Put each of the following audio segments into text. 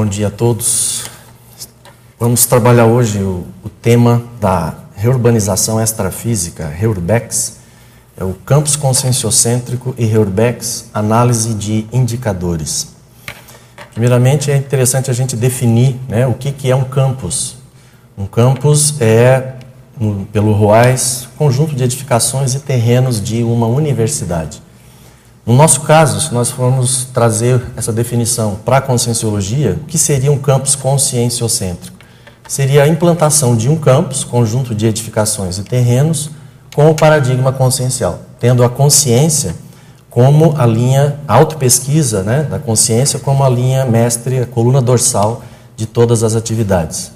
Bom dia a todos. Vamos trabalhar hoje o, o tema da reurbanização extrafísica, Reurbex, é o campus conscienciocêntrico e Reurbex, análise de indicadores. Primeiramente, é interessante a gente definir né, o que, que é um campus. Um campus é, pelo Ruais, conjunto de edificações e terrenos de uma universidade. No nosso caso, se nós formos trazer essa definição para a conscienciologia, o que seria um campus conscienciocêntrico? Seria a implantação de um campus, conjunto de edificações e terrenos, com o paradigma consciencial, tendo a consciência como a linha autopesquisa né, da consciência como a linha mestre, a coluna dorsal de todas as atividades.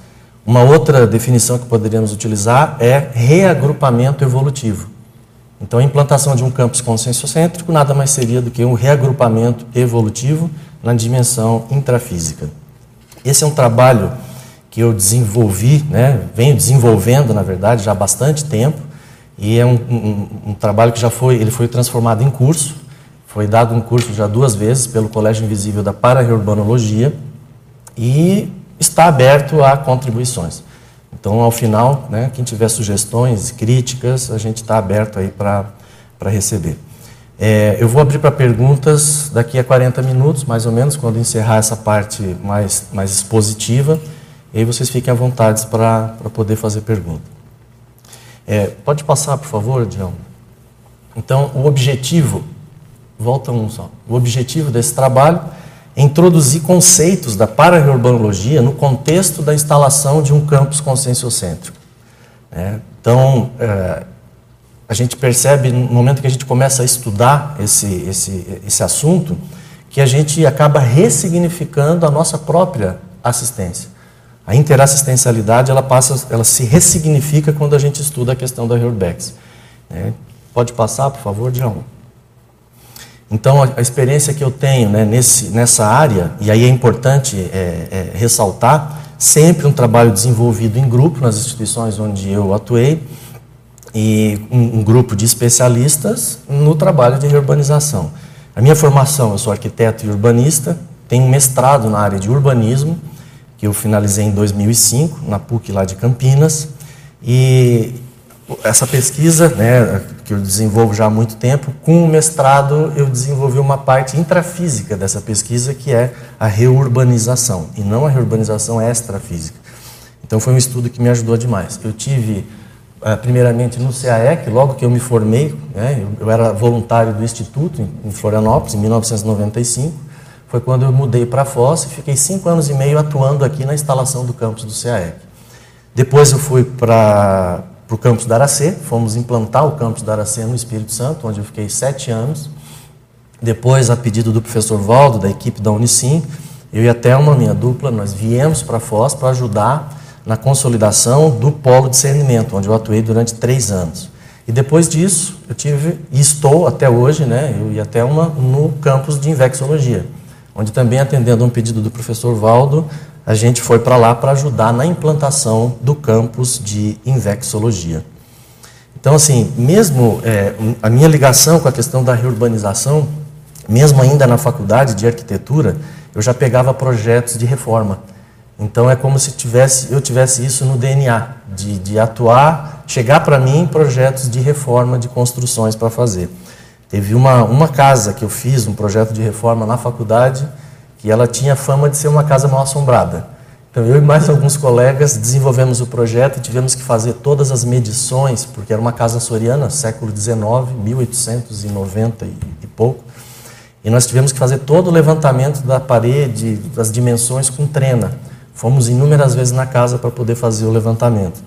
Uma outra definição que poderíamos utilizar é reagrupamento evolutivo. Então, a implantação de um campus conscienciocêntrico nada mais seria do que um reagrupamento evolutivo na dimensão intrafísica. Esse é um trabalho que eu desenvolvi, né, venho desenvolvendo, na verdade, já há bastante tempo, e é um, um, um trabalho que já foi, ele foi transformado em curso, foi dado um curso já duas vezes pelo Colégio Invisível da Paraurbanologia e está aberto a contribuições. Então, ao final, né, quem tiver sugestões, críticas, a gente está aberto aí para receber. É, eu vou abrir para perguntas daqui a 40 minutos, mais ou menos, quando encerrar essa parte mais, mais expositiva. E aí vocês fiquem à vontade para poder fazer pergunta. É, pode passar, por favor, Dião? Então, o objetivo Volta um só. O objetivo desse trabalho introduzir conceitos da paraurbanologia no contexto da instalação de um campus conscienciocêntrico. É, então, é, a gente percebe, no momento que a gente começa a estudar esse, esse, esse assunto, que a gente acaba ressignificando a nossa própria assistência. A interassistencialidade ela passa, ela se ressignifica quando a gente estuda a questão da Reurbex. É, pode passar, por favor, João? Então, a, a experiência que eu tenho né, nesse, nessa área, e aí é importante é, é, ressaltar, sempre um trabalho desenvolvido em grupo nas instituições onde eu atuei, e um, um grupo de especialistas no trabalho de urbanização. A minha formação, eu sou arquiteto e urbanista, tenho um mestrado na área de urbanismo, que eu finalizei em 2005, na PUC lá de Campinas, e essa pesquisa, né, que eu desenvolvo já há muito tempo, com o mestrado eu desenvolvi uma parte intrafísica dessa pesquisa, que é a reurbanização, e não a reurbanização extrafísica. Então foi um estudo que me ajudou demais. Eu tive, eh, primeiramente, no CAEC, logo que eu me formei, né, eu era voluntário do Instituto, em Florianópolis, em 1995, foi quando eu mudei para a Foz e fiquei cinco anos e meio atuando aqui na instalação do campus do CAEC. Depois eu fui para para o campus da Aracê, fomos implantar o campus da Aracê no Espírito Santo, onde eu fiquei sete anos. Depois, a pedido do professor Valdo, da equipe da Unicim, eu e a Thelma, minha dupla, nós viemos para Foz para ajudar na consolidação do polo de discernimento, onde eu atuei durante três anos. E depois disso, eu tive, e estou até hoje, né, eu e a Thelma, no campus de Invexologia, onde também, atendendo a um pedido do professor Valdo, a gente foi para lá para ajudar na implantação do campus de Invexologia. Então, assim, mesmo é, a minha ligação com a questão da reurbanização, mesmo ainda na faculdade de arquitetura, eu já pegava projetos de reforma. Então, é como se tivesse, eu tivesse isso no DNA, de, de atuar, chegar para mim projetos de reforma de construções para fazer. Teve uma, uma casa que eu fiz, um projeto de reforma na faculdade, que ela tinha fama de ser uma casa mal assombrada. Então eu e mais alguns colegas desenvolvemos o projeto e tivemos que fazer todas as medições, porque era uma casa soriana, século XIX, 1890 e pouco. E nós tivemos que fazer todo o levantamento da parede, das dimensões com trena. Fomos inúmeras vezes na casa para poder fazer o levantamento.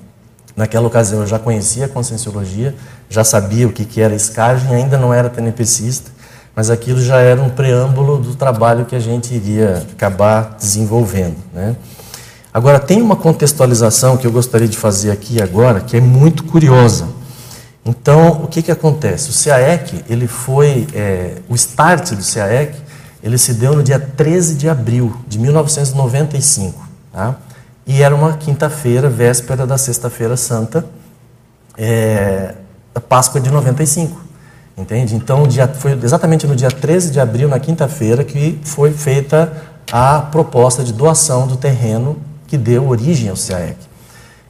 Naquela ocasião eu já conhecia a conscienciologia, já sabia o que era escagem, ainda não era tenepecista, mas aquilo já era um preâmbulo do trabalho que a gente iria acabar desenvolvendo. Né? Agora, tem uma contextualização que eu gostaria de fazer aqui agora, que é muito curiosa. Então, o que, que acontece? O CAEC, ele foi, é, o start do CAEC, ele se deu no dia 13 de abril de 1995. Tá? E era uma quinta-feira, véspera da Sexta-feira Santa, é, Páscoa de 95. Entende? Então, dia, foi exatamente no dia 13 de abril, na quinta-feira, que foi feita a proposta de doação do terreno que deu origem ao CIAEC.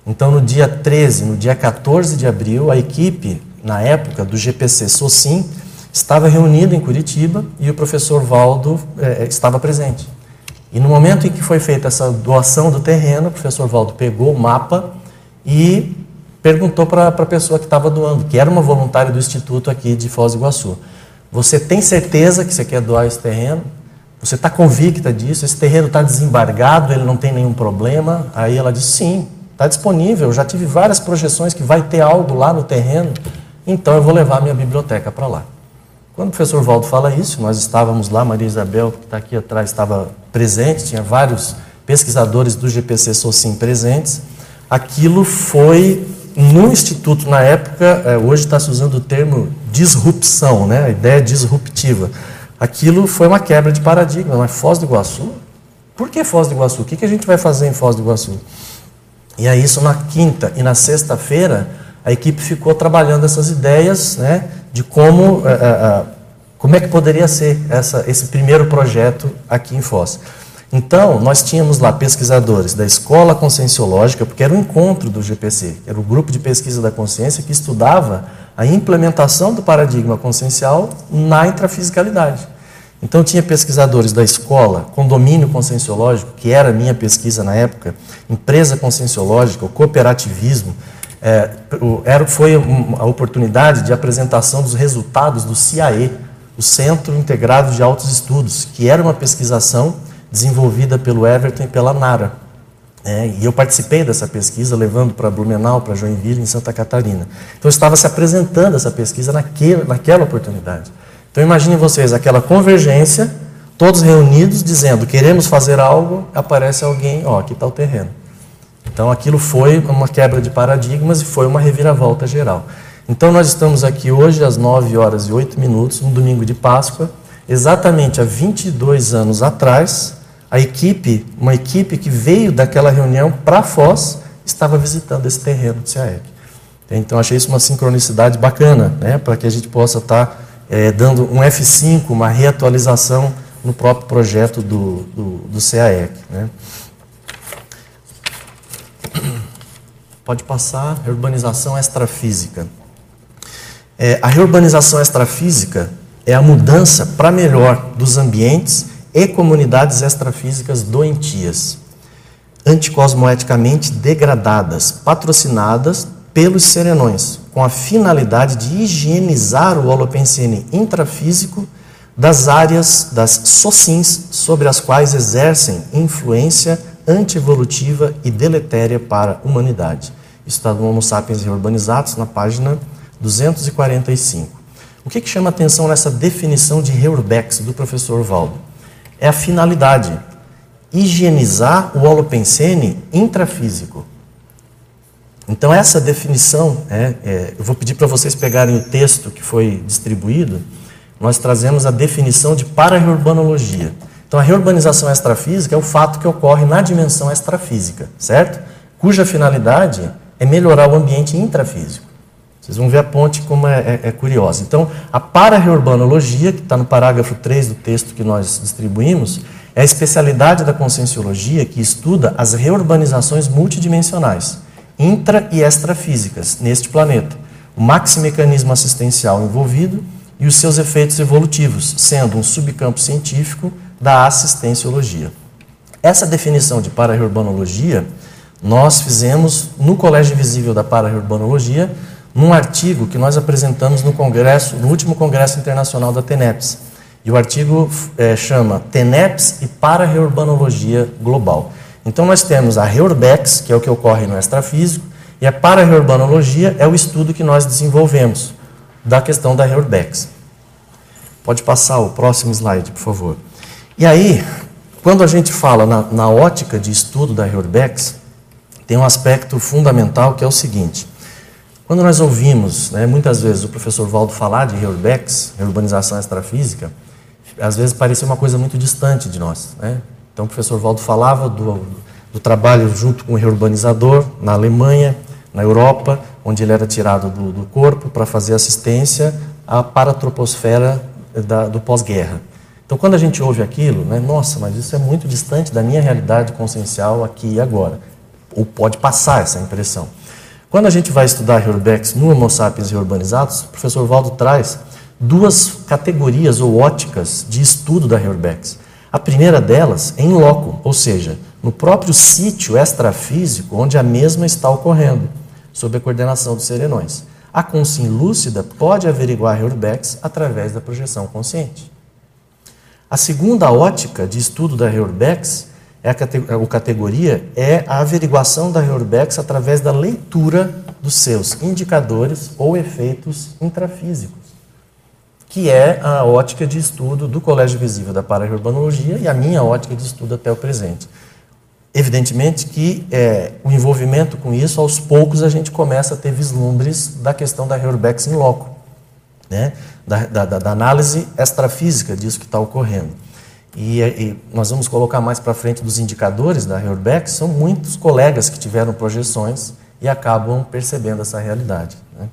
Então, no dia 13, no dia 14 de abril, a equipe, na época, do GPC SOCIM, estava reunida em Curitiba e o professor Valdo eh, estava presente. E no momento em que foi feita essa doação do terreno, o professor Valdo pegou o mapa e perguntou para a pessoa que estava doando, que era uma voluntária do Instituto aqui de Foz do Iguaçu: Você tem certeza que você quer doar esse terreno? Você está convicta disso? Esse terreno está desembargado, ele não tem nenhum problema? Aí ela disse: Sim, está disponível. Já tive várias projeções que vai ter algo lá no terreno, então eu vou levar minha biblioteca para lá. Quando o professor Valdo fala isso, nós estávamos lá, Maria Isabel, que está aqui atrás, estava presente, tinha vários pesquisadores do GPC Socim presentes. Aquilo foi no Instituto, na época, é, hoje está se usando o termo disrupção, né? a ideia disruptiva. Aquilo foi uma quebra de paradigma, mas Foz do Iguaçu? Por que Foz do Iguaçu? O que a gente vai fazer em Foz do Iguaçu? E aí, isso na quinta e na sexta-feira, a equipe ficou trabalhando essas ideias né, de como, é, é, como é que poderia ser essa, esse primeiro projeto aqui em Foz. Então, nós tínhamos lá pesquisadores da Escola Conscienciológica, porque era o encontro do GPC, era o grupo de pesquisa da consciência que estudava a implementação do paradigma consciencial na intrafisicalidade. Então, tinha pesquisadores da escola, condomínio conscienciológico, que era a minha pesquisa na época, empresa conscienciológica, o cooperativismo. É, era, foi a oportunidade de apresentação dos resultados do CIAE, o Centro Integrado de Altos Estudos, que era uma pesquisação desenvolvida pelo Everton e pela Nara. É, e eu participei dessa pesquisa, levando para Blumenau, para Joinville, em Santa Catarina. Então, estava se apresentando essa pesquisa naquele, naquela oportunidade. Então, imaginem vocês, aquela convergência, todos reunidos, dizendo, queremos fazer algo, aparece alguém, ó, aqui está o terreno. Então, aquilo foi uma quebra de paradigmas e foi uma reviravolta geral. Então, nós estamos aqui hoje às 9 horas e 8 minutos, um domingo de Páscoa, exatamente há 22 anos atrás, a equipe, uma equipe que veio daquela reunião para Foz, estava visitando esse terreno de CAEC. Então, achei isso uma sincronicidade bacana, né, para que a gente possa estar tá, é, dando um F5, uma reatualização no próprio projeto do, do, do CAEC. Né. Pode passar, reurbanização extrafísica. É, a reurbanização extrafísica é a mudança para melhor dos ambientes e comunidades extrafísicas doentias, anticosmoeticamente degradadas, patrocinadas pelos serenões, com a finalidade de higienizar o holopensene intrafísico das áreas das socins sobre as quais exercem influência antievolutiva e deletéria para a humanidade. Isso está no Homo sapiens Urbanizados, na página 245. O que, que chama atenção nessa definição de Heurbex do professor Valdo? É a finalidade. Higienizar o holopensene intrafísico. Então, essa definição, é, é, eu vou pedir para vocês pegarem o texto que foi distribuído, nós trazemos a definição de para-reurbanologia. Então, a reurbanização extrafísica é o fato que ocorre na dimensão extrafísica, certo? Cuja finalidade é melhorar o ambiente intrafísico. Vocês vão ver a ponte como é, é, é curiosa. Então, a para-reurbanologia, que está no parágrafo 3 do texto que nós distribuímos, é a especialidade da conscienciologia que estuda as reurbanizações multidimensionais, intra e extrafísicas, neste planeta, o maximecanismo assistencial envolvido e os seus efeitos evolutivos, sendo um subcampo científico da assistenciologia. Essa definição de para-reurbanologia nós fizemos no Colégio Invisível da Para-Reurbanologia, num artigo que nós apresentamos no congresso, no último congresso internacional da TENEPS. E o artigo é, chama TENEPS e Para-Reurbanologia Global. Então nós temos a Reurbex, que é o que ocorre no extrafísico, e a para-reurbanologia é o estudo que nós desenvolvemos da questão da Reurbex. Pode passar o próximo slide, por favor. E aí, quando a gente fala na, na ótica de estudo da Reurbex, tem um aspecto fundamental que é o seguinte: quando nós ouvimos, né, muitas vezes, o professor Valdo falar de Reurbex, urbanização extrafísica, às vezes parecia uma coisa muito distante de nós. Né? Então, o professor Valdo falava do, do trabalho junto com o reurbanizador na Alemanha, na Europa, onde ele era tirado do, do corpo para fazer assistência à paratroposfera da, do pós-guerra. Então, quando a gente ouve aquilo, né, nossa, mas isso é muito distante da minha realidade consciencial aqui e agora. Ou pode passar essa impressão. Quando a gente vai estudar Reurbex no Homo sapiens reurbanizados, o professor Valdo traz duas categorias ou óticas de estudo da Reurbex. A primeira delas é em loco, ou seja, no próprio sítio extrafísico onde a mesma está ocorrendo, sob a coordenação dos serenões. A consciência lúcida pode averiguar Reurbex através da projeção consciente. A segunda ótica de estudo da Reurbex, é a, a categoria, é a averiguação da Reurbex através da leitura dos seus indicadores ou efeitos intrafísicos que é a ótica de estudo do Colégio Visível da Paraurbanologia e a minha ótica de estudo até o presente. Evidentemente que é, o envolvimento com isso, aos poucos a gente começa a ter vislumbres da questão da Reurbex in loco, né? da, da, da análise extrafísica disso que está ocorrendo. E, e, nós vamos colocar mais para frente dos indicadores da Reurbex, são muitos colegas que tiveram projeções e acabam percebendo essa realidade. Né?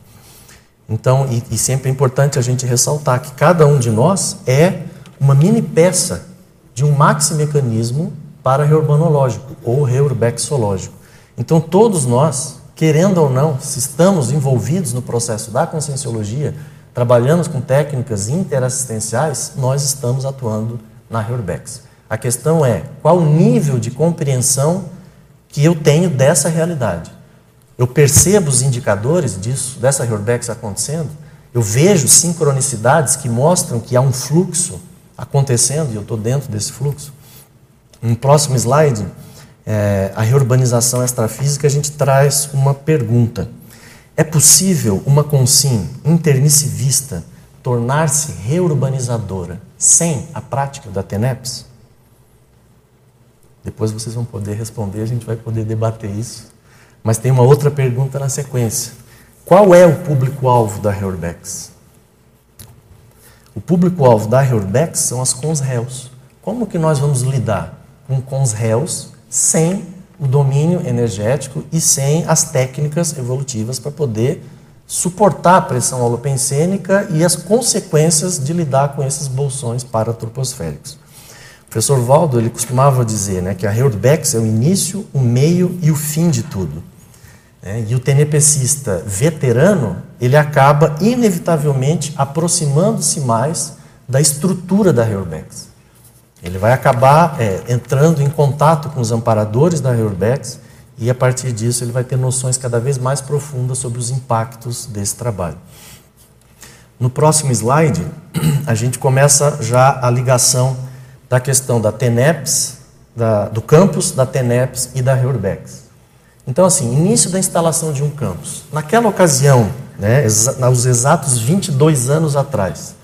Então, e, e, sempre é importante a gente ressaltar que cada um de nós é uma mini peça de um maxi mecanismo para reurbanológico ou reurbexológico. Então, todos nós, querendo ou não, se estamos envolvidos no processo da conscienciologia, trabalhamos com técnicas interassistenciais, nós estamos atuando na reurbex. A questão é qual o nível de compreensão que eu tenho dessa realidade. Eu percebo os indicadores disso, dessa Reurbex acontecendo. Eu vejo sincronicidades que mostram que há um fluxo acontecendo e eu estou dentro desse fluxo. No próximo slide, é, a reurbanização extrafísica, a gente traz uma pergunta. É possível uma consim intermissivista tornar-se reurbanizadora sem a prática da TENEPS? Depois vocês vão poder responder, a gente vai poder debater isso. Mas tem uma outra pergunta na sequência. Qual é o público-alvo da Reurbex? O público-alvo da Reurbex são as cons-réus. Como que nós vamos lidar com cons-réus sem o domínio energético e sem as técnicas evolutivas para poder suportar a pressão holopensênica e as consequências de lidar com esses bolsões paratroposféricos. O professor Valdo ele costumava dizer né, que a Reurbex é o início, o meio e o fim de tudo. É, e o tenepecista veterano, ele acaba inevitavelmente aproximando-se mais da estrutura da Reurbex. Ele vai acabar é, entrando em contato com os amparadores da Reurbex e a partir disso ele vai ter noções cada vez mais profundas sobre os impactos desse trabalho. No próximo slide, a gente começa já a ligação da questão da TENEPS, da, do campus, da TENEPS e da Reurbex. Então, assim, início da instalação de um campus. Naquela ocasião, né, aos exatos 22 anos atrás,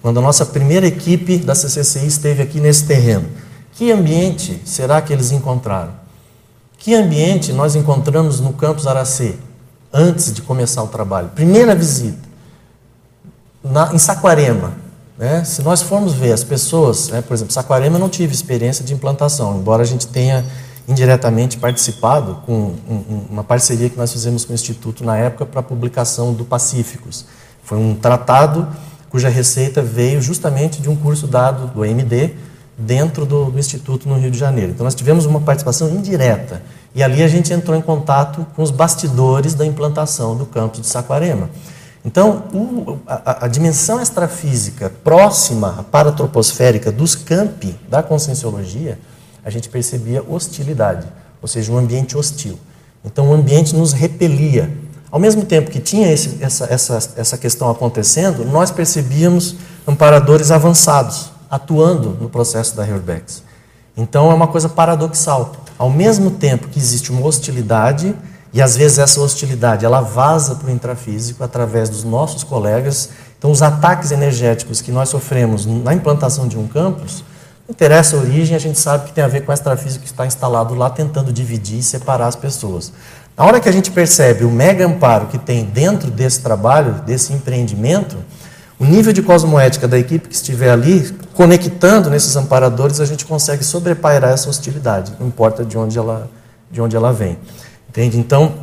quando a nossa primeira equipe da CCCI esteve aqui nesse terreno, que ambiente será que eles encontraram? Que ambiente nós encontramos no campus Aracê, antes de começar o trabalho? Primeira visita, na, em Saquarema. Né? Se nós formos ver as pessoas, né, por exemplo, Saquarema não tive experiência de implantação, embora a gente tenha indiretamente participado com uma parceria que nós fizemos com o Instituto na época para a publicação do Pacíficos. Foi um tratado cuja receita veio justamente de um curso dado do AMD dentro do, do, Instituto no Rio de Janeiro. Então nós tivemos uma participação indireta e ali a gente entrou em contato com os bastidores da implantação do campus de Saquarema. Então, o, a, a, dimensão extrafísica próxima à paratroposférica dos campi da conscienciologia a gente percebia hostilidade, ou seja, um ambiente hostil. Então o ambiente nos repelia. Ao mesmo tempo que tinha esse, essa, essa, essa questão acontecendo, nós percebíamos amparadores avançados atuando no processo da Reurbex. Então é uma coisa paradoxal. Ao mesmo tempo que existe uma hostilidade, e às vezes essa hostilidade ela vaza para o intrafísico através dos nossos colegas, então os ataques energéticos que nós sofremos na implantação de um campus interessa a origem, a gente sabe que tem a ver com a extrafísica que está instalado lá, tentando dividir e separar as pessoas. Na hora que a gente percebe o mega amparo que tem dentro desse trabalho, desse empreendimento, o nível de cosmoética da equipe que estiver ali, conectando nesses amparadores, a gente consegue sobrepairar essa hostilidade, não importa de onde ela, de onde ela vem. Entende? Então,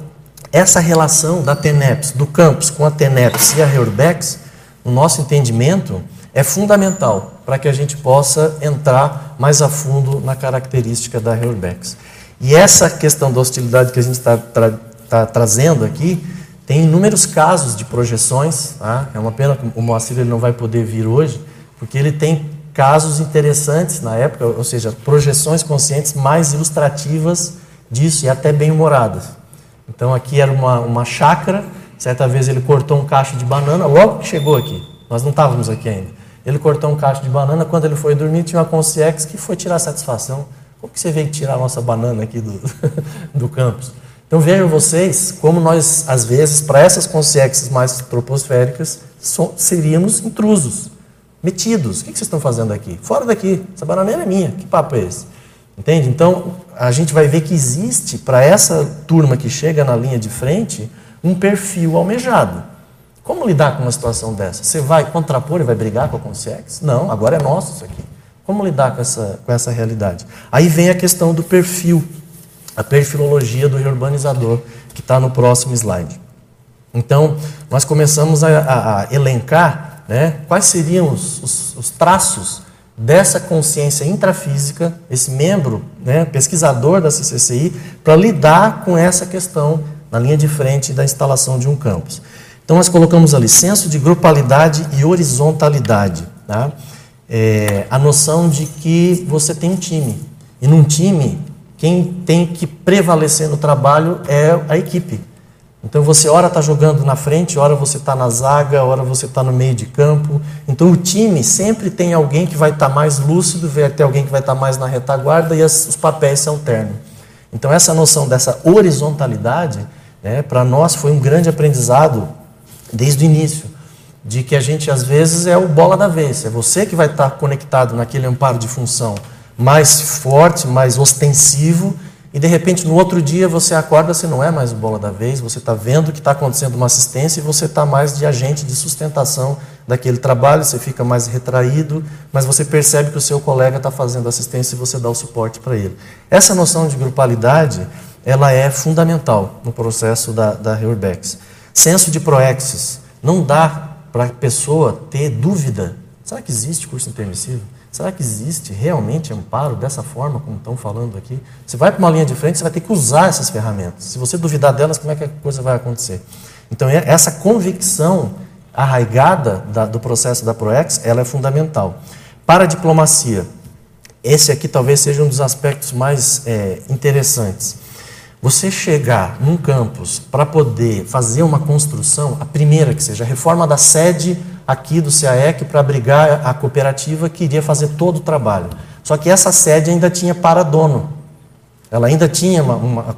essa relação da TENEPS, do campus com a TENEPS e a Reurbex, no nosso entendimento, é fundamental para que a gente possa entrar mais a fundo na característica da Reurbex. E essa questão da hostilidade que a gente está tra tá trazendo aqui, tem inúmeros casos de projeções. Tá? É uma pena que o Moacir ele não vai poder vir hoje, porque ele tem casos interessantes na época, ou seja, projeções conscientes mais ilustrativas disso e até bem humoradas. Então aqui era uma, uma chácara, certa vez ele cortou um cacho de banana, logo que chegou aqui, nós não estávamos aqui ainda. Ele cortou um cacho de banana, quando ele foi dormir tinha uma consciência que foi tirar satisfação. Como que você veio tirar a nossa banana aqui do, do campus? Então vejam vocês como nós, às vezes, para essas consciências mais troposféricas, seríamos intrusos, metidos. O que vocês estão fazendo aqui? Fora daqui, essa bananeira é minha, que papo é esse? Entende? Então, a gente vai ver que existe, para essa turma que chega na linha de frente, um perfil almejado. Como lidar com uma situação dessa? Você vai contrapor e vai brigar com a consciência? Não, agora é nosso isso aqui. Como lidar com essa, com essa realidade? Aí vem a questão do perfil a perfilologia do reurbanizador, que está no próximo slide. Então, nós começamos a, a, a elencar né, quais seriam os, os, os, traços dessa consciência intrafísica, esse membro, né, pesquisador da CCCI, para lidar com essa questão na linha de frente da instalação de um campus. Então, nós colocamos ali senso de grupalidade e horizontalidade. Tá? É, a noção de que você tem um time. E num time, quem tem que prevalecer no trabalho é a equipe. Então você ora está jogando na frente, ora você está na zaga, ora você está no meio de campo. Então o time sempre tem alguém que vai estar tá mais lúcido, vai ter alguém que vai estar tá mais na retaguarda e as, os papéis se alternam. Então essa noção dessa horizontalidade, né, para nós foi um grande aprendizado desde o início, de que a gente às vezes é o bola da vez, é você que vai estar tá conectado naquele amparo de função mais forte, mais ostensivo, e de repente no outro dia você acorda, você não é mais o bola da vez, você está vendo que está acontecendo uma assistência e você está mais de agente de sustentação daquele trabalho, você fica mais retraído, mas você percebe que o seu colega está fazendo assistência e você dá o suporte para ele. Essa noção de grupalidade, ela é fundamental no processo da, da Reurbex. Senso de proexis, não dá para a pessoa ter dúvida, será que existe curso intermissivo? Será que existe realmente amparo dessa forma, como estão falando aqui? Você vai para uma linha de frente, você vai ter que usar essas ferramentas. Se você duvidar delas, como é que a coisa vai acontecer? Então, é, essa convicção arraigada da, do processo da ProEx, ela é fundamental. Para a diplomacia, esse aqui talvez seja um dos aspectos mais é, interessantes. Você chegar num campus para poder fazer uma construção, a primeira que seja a reforma da sede aqui do CAEC para abrigar a cooperativa que iria fazer todo o trabalho. Só que essa sede ainda tinha para dono. Ela ainda tinha uma, uma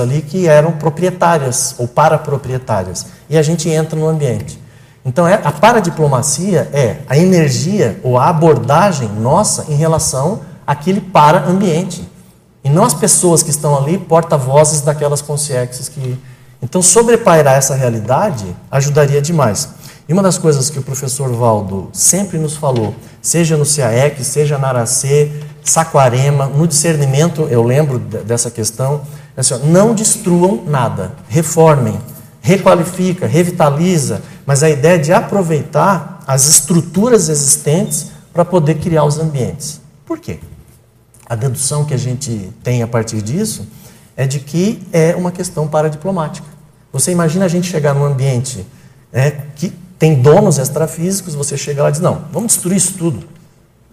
ali que eram proprietárias ou paraproprietárias. E a gente entra no ambiente. Então, é, a paradiplomacia é a energia ou a abordagem nossa em relação àquele para-ambiente. E não as pessoas que estão ali porta-vozes daquelas consciências que. Então, sobrepairar essa realidade ajudaria demais. E uma das coisas que o professor Valdo sempre nos falou, seja no CAEC, seja na Aracê, Saquarema, no discernimento, eu lembro dessa questão, é assim, não destruam nada, reformem, requalifica, revitaliza, mas a ideia é de aproveitar as estruturas existentes para poder criar os ambientes. Por quê? A dedução que a gente tem a partir disso é de que é uma questão paradiplomática. Você imagina a gente chegar num ambiente é, que tem donos extrafísicos, você chega lá e diz: não, vamos destruir isso tudo.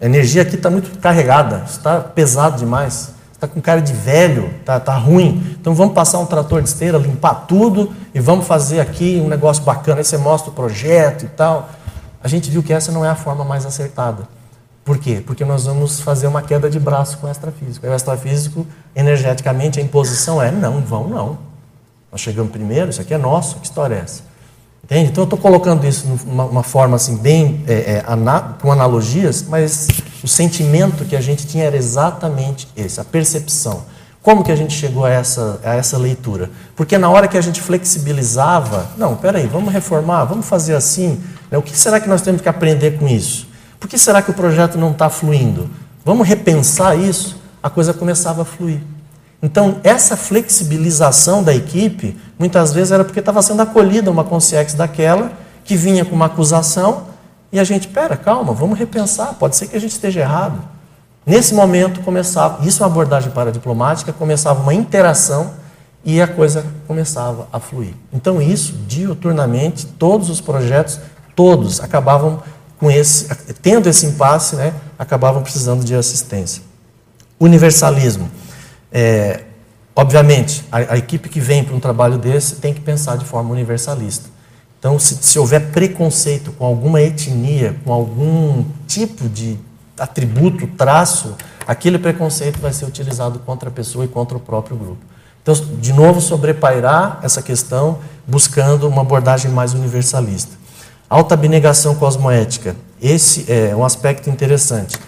A energia aqui está muito carregada, está pesado demais, está com cara de velho, está tá ruim. Então vamos passar um trator de esteira, limpar tudo e vamos fazer aqui um negócio bacana. Aí você mostra o projeto e tal. A gente viu que essa não é a forma mais acertada. Por quê? Porque nós vamos fazer uma queda de braço com o extrafísico. o extrafísico, energeticamente, a imposição é: não, vão não. Nós chegamos primeiro, isso aqui é nosso, que história é essa? Entende? Então eu estou colocando isso de uma forma assim, bem é, é, com analogias, mas o sentimento que a gente tinha era exatamente esse, a percepção. Como que a gente chegou a essa, a essa leitura? Porque na hora que a gente flexibilizava, não, peraí, vamos reformar, vamos fazer assim, né? o que será que nós temos que aprender com isso? Por que será que o projeto não está fluindo? Vamos repensar isso? A coisa começava a fluir. Então, essa flexibilização da equipe, muitas vezes era porque estava sendo acolhida uma consciência daquela, que vinha com uma acusação, E a gente, pera, calma, vamos repensar, pode ser que a gente esteja errado. Nesse momento começava, isso é uma abordagem paradiplomática, começava uma interação e a coisa começava a fluir. Então isso, diuturnamente, todos os projetos, todos acabavam com esse, tendo esse impasse, né, acabavam precisando de assistência. Universalismo. É, obviamente, a, a, equipe que vem para um trabalho desse tem que pensar de forma universalista. Então, se, se houver preconceito com alguma etnia, com algum tipo de atributo, traço, aquele preconceito vai ser utilizado contra a pessoa e contra o próprio grupo. Então, de novo, sobrepairar essa questão buscando uma abordagem mais universalista. Alta abnegação cosmoética. Esse é um aspecto interessante.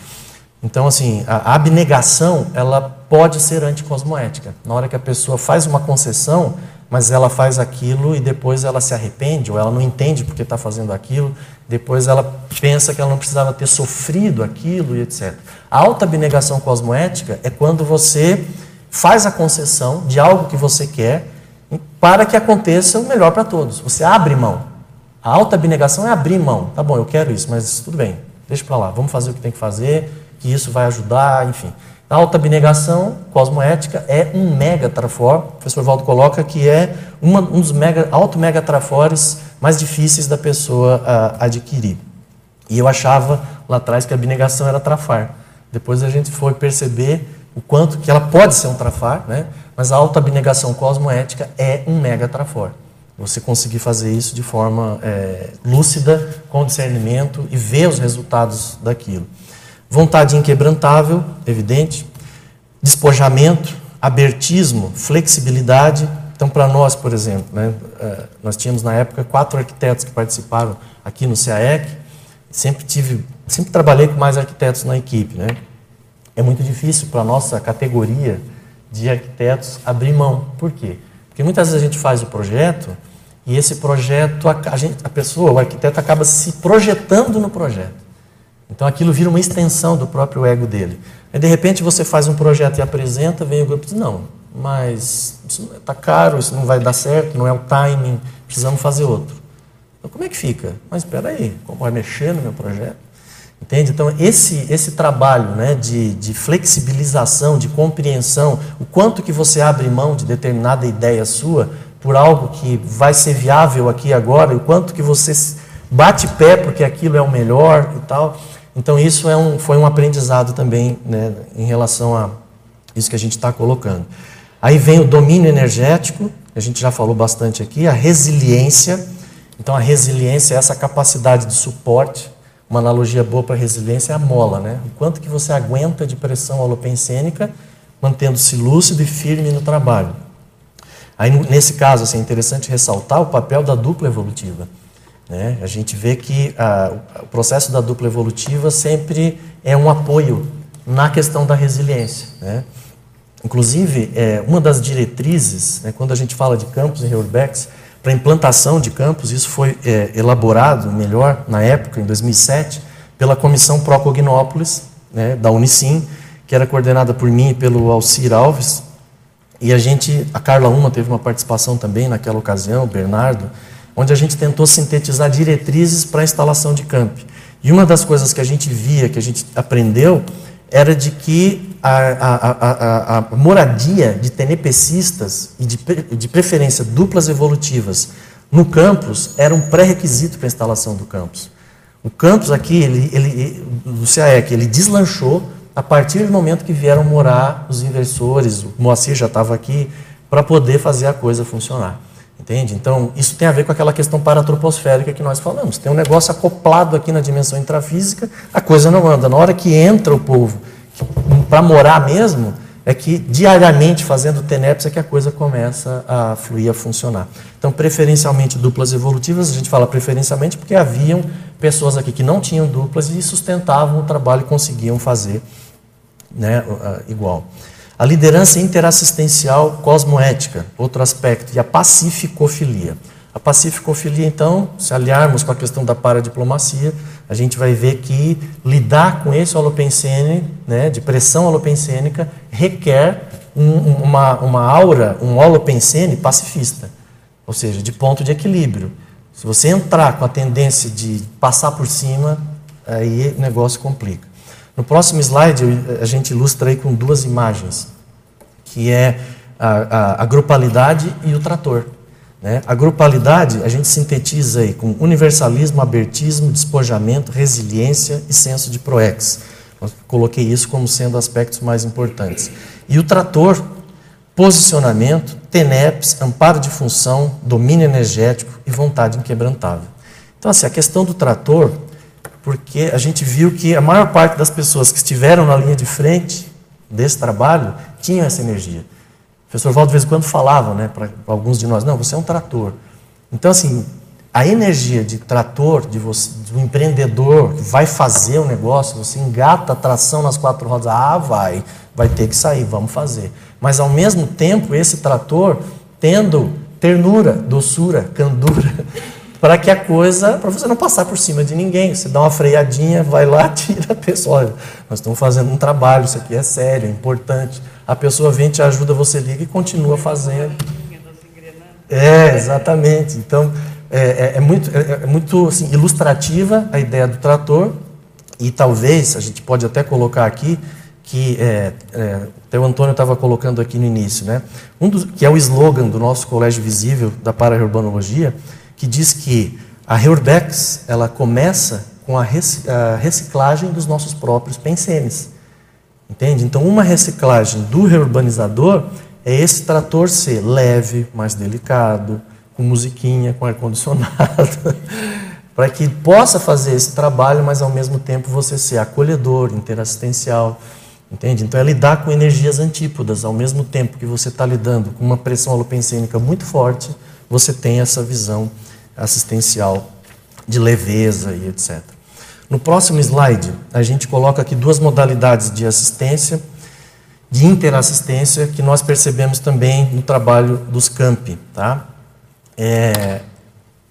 Então, assim, a abnegação, ela pode ser anticosmoética. Na hora que a pessoa faz uma concessão, mas ela faz aquilo e depois ela se arrepende, ou ela não entende porque está fazendo aquilo, depois ela pensa que ela não precisava ter sofrido aquilo e etc. A alta abnegação cosmoética é quando você faz a concessão de algo que você quer para que aconteça o melhor para todos. Você abre mão. A alta abnegação é abrir mão. Tá bom, eu quero isso, mas tudo bem, deixa para lá, vamos fazer o que tem que fazer, que isso vai ajudar, enfim. A alta abnegação cosmoética é um mega trafor. O professor Valdo coloca que é uma, um dos mega, alto mega trafores mais difíceis da pessoa uh, adquirir. E eu achava lá atrás que a abnegação era trafar. Depois a gente foi perceber o quanto que ela pode ser um trafar, né? mas a alta abnegação cosmoética é um mega trafor. Você conseguir fazer isso de forma é, lúcida, com discernimento e ver os resultados daquilo. Vontade inquebrantável, evidente. Despojamento, abertismo, flexibilidade. Então, para nós, por exemplo, né, é, nós tínhamos na época quatro arquitetos que participaram aqui no CAEC. Sempre tive, sempre trabalhei com mais arquitetos na equipe, né? É muito difícil para a nossa categoria de arquitetos abrir mão. Por quê? Porque muitas vezes a gente faz o projeto e esse projeto, a, gente, a pessoa, o arquiteto, acaba se projetando no projeto. Então aquilo vira uma extensão do próprio ego dele. Aí de repente você faz um projeto e apresenta, vem o grupo e diz: não, mas isso está caro, isso não vai dar certo, não é o timing, precisamos fazer outro. Então como é que fica? Mas espera aí, como vai mexer no meu projeto? Entende? Então, esse, esse trabalho né, de, de flexibilização, de compreensão, o quanto que você abre mão de determinada ideia sua por algo que vai ser viável aqui agora, o quanto que você bate pé porque aquilo é o melhor e tal. Então isso é um, foi um aprendizado também né, em relação a isso que a gente está colocando. Aí vem o domínio energético, a gente já falou bastante aqui, a resiliência. Então a resiliência é essa capacidade de suporte. Uma analogia boa para resiliência é a mola, né? O quanto que você aguenta de pressão holopensênica, mantendo-se lúcido e firme no trabalho. Aí nesse caso, assim, é interessante ressaltar o papel da dupla evolutiva. Né? A gente vê que a, o processo da dupla evolutiva sempre é um apoio na questão da resiliência. Né? Inclusive, é, uma das diretrizes, né, quando a gente fala de campos em Reurbex, para implantação de campos, isso foi é, elaborado melhor na época, em 2007, pela Comissão Procognópolis, né, da Unicim, que era coordenada por mim e pelo Alcir Alves. E a gente, a Carla Uma teve uma participação também naquela ocasião, o Bernardo, onde a gente tentou sintetizar diretrizes para a instalação de camp. E uma das coisas que a gente via, que a gente aprendeu, era de que a, a, a, a moradia de tenepecistas e de, de preferência duplas evolutivas no campus era um pré-requisito para a instalação do campus. O campus aqui, ele, ele, do CAEC, ele deslanchou a partir do momento que vieram morar os inversores, o Moacir já estava aqui, para poder fazer a coisa funcionar. Entende? Então, isso tem a ver com aquela questão paratroposférica que nós falamos. Tem um negócio acoplado aqui na dimensão intrafísica, a coisa não anda. Na hora que entra o povo para morar mesmo, é que diariamente fazendo TENEPS é que a coisa começa a fluir, a funcionar. Então, preferencialmente duplas evolutivas, a gente fala preferencialmente porque haviam pessoas aqui que não tinham duplas e sustentavam o trabalho e conseguiam fazer né, igual. A liderança interassistencial cosmoética, outro aspecto, e a pacificofilia. A pacificofilia, então, se aliarmos com a questão da paradiplomacia, a gente vai ver que lidar com esse holopensene, né, de pressão holopensênica, requer um, uma, uma aura, um holopensene pacifista, ou seja, de ponto de equilíbrio. Se você entrar com a tendência de passar por cima, aí o negócio complica. No próximo slide, a gente ilustra aí com duas imagens, que é a, a, a grupalidade e o trator. Né? A grupalidade a gente sintetiza aí com universalismo, abertismo, despojamento, resiliência e senso de proex. Coloquei isso como sendo aspectos mais importantes. E o trator, posicionamento, TENEPS, amparo de função, domínio energético e vontade inquebrantável. Então, assim, a questão do trator, porque a gente viu que a maior parte das pessoas que estiveram na linha de frente desse trabalho tinham essa energia. O professor Valdo de vez em quando falava, né, para alguns de nós, não, você é um trator. Então, assim, a energia de trator, de você, do empreendedor que vai fazer o negócio, você engata a tração nas quatro rodas, ah, vai, vai ter que sair, vamos fazer. Mas ao mesmo tempo, esse trator tendo ternura, doçura, candura, para que a coisa, para você não passar por cima de ninguém. Você dá uma freadinha, vai lá, tira a pessoa. Olha, nós estamos fazendo um trabalho, isso aqui é sério, é importante. A pessoa vem, te ajuda, você liga e continua fazendo. É, exatamente. Então, é, é, é muito, é, é, muito assim, ilustrativa a ideia do trator, e talvez, a gente pode até colocar aqui, que é, é, até o Antônio estava colocando aqui no início, né? Um dos, que é o slogan do nosso Colégio Visível da Para-Urbanologia, que diz que a Reurbex ela começa com a reciclagem dos nossos próprios pensenes. Entende? Então, uma reciclagem do reurbanizador é esse trator ser leve, mais delicado, com musiquinha, com ar-condicionado, para que possa fazer esse trabalho, mas ao mesmo tempo você ser acolhedor, interassistencial. Entende? Então é lidar com energias antípodas, ao mesmo tempo que você está lidando com uma pressão alopensênica muito forte, você tem essa visão assistencial de leveza e etc. No próximo slide, a gente coloca aqui duas modalidades de assistência, de interassistência, que nós percebemos também no trabalho dos campi. Tá? É,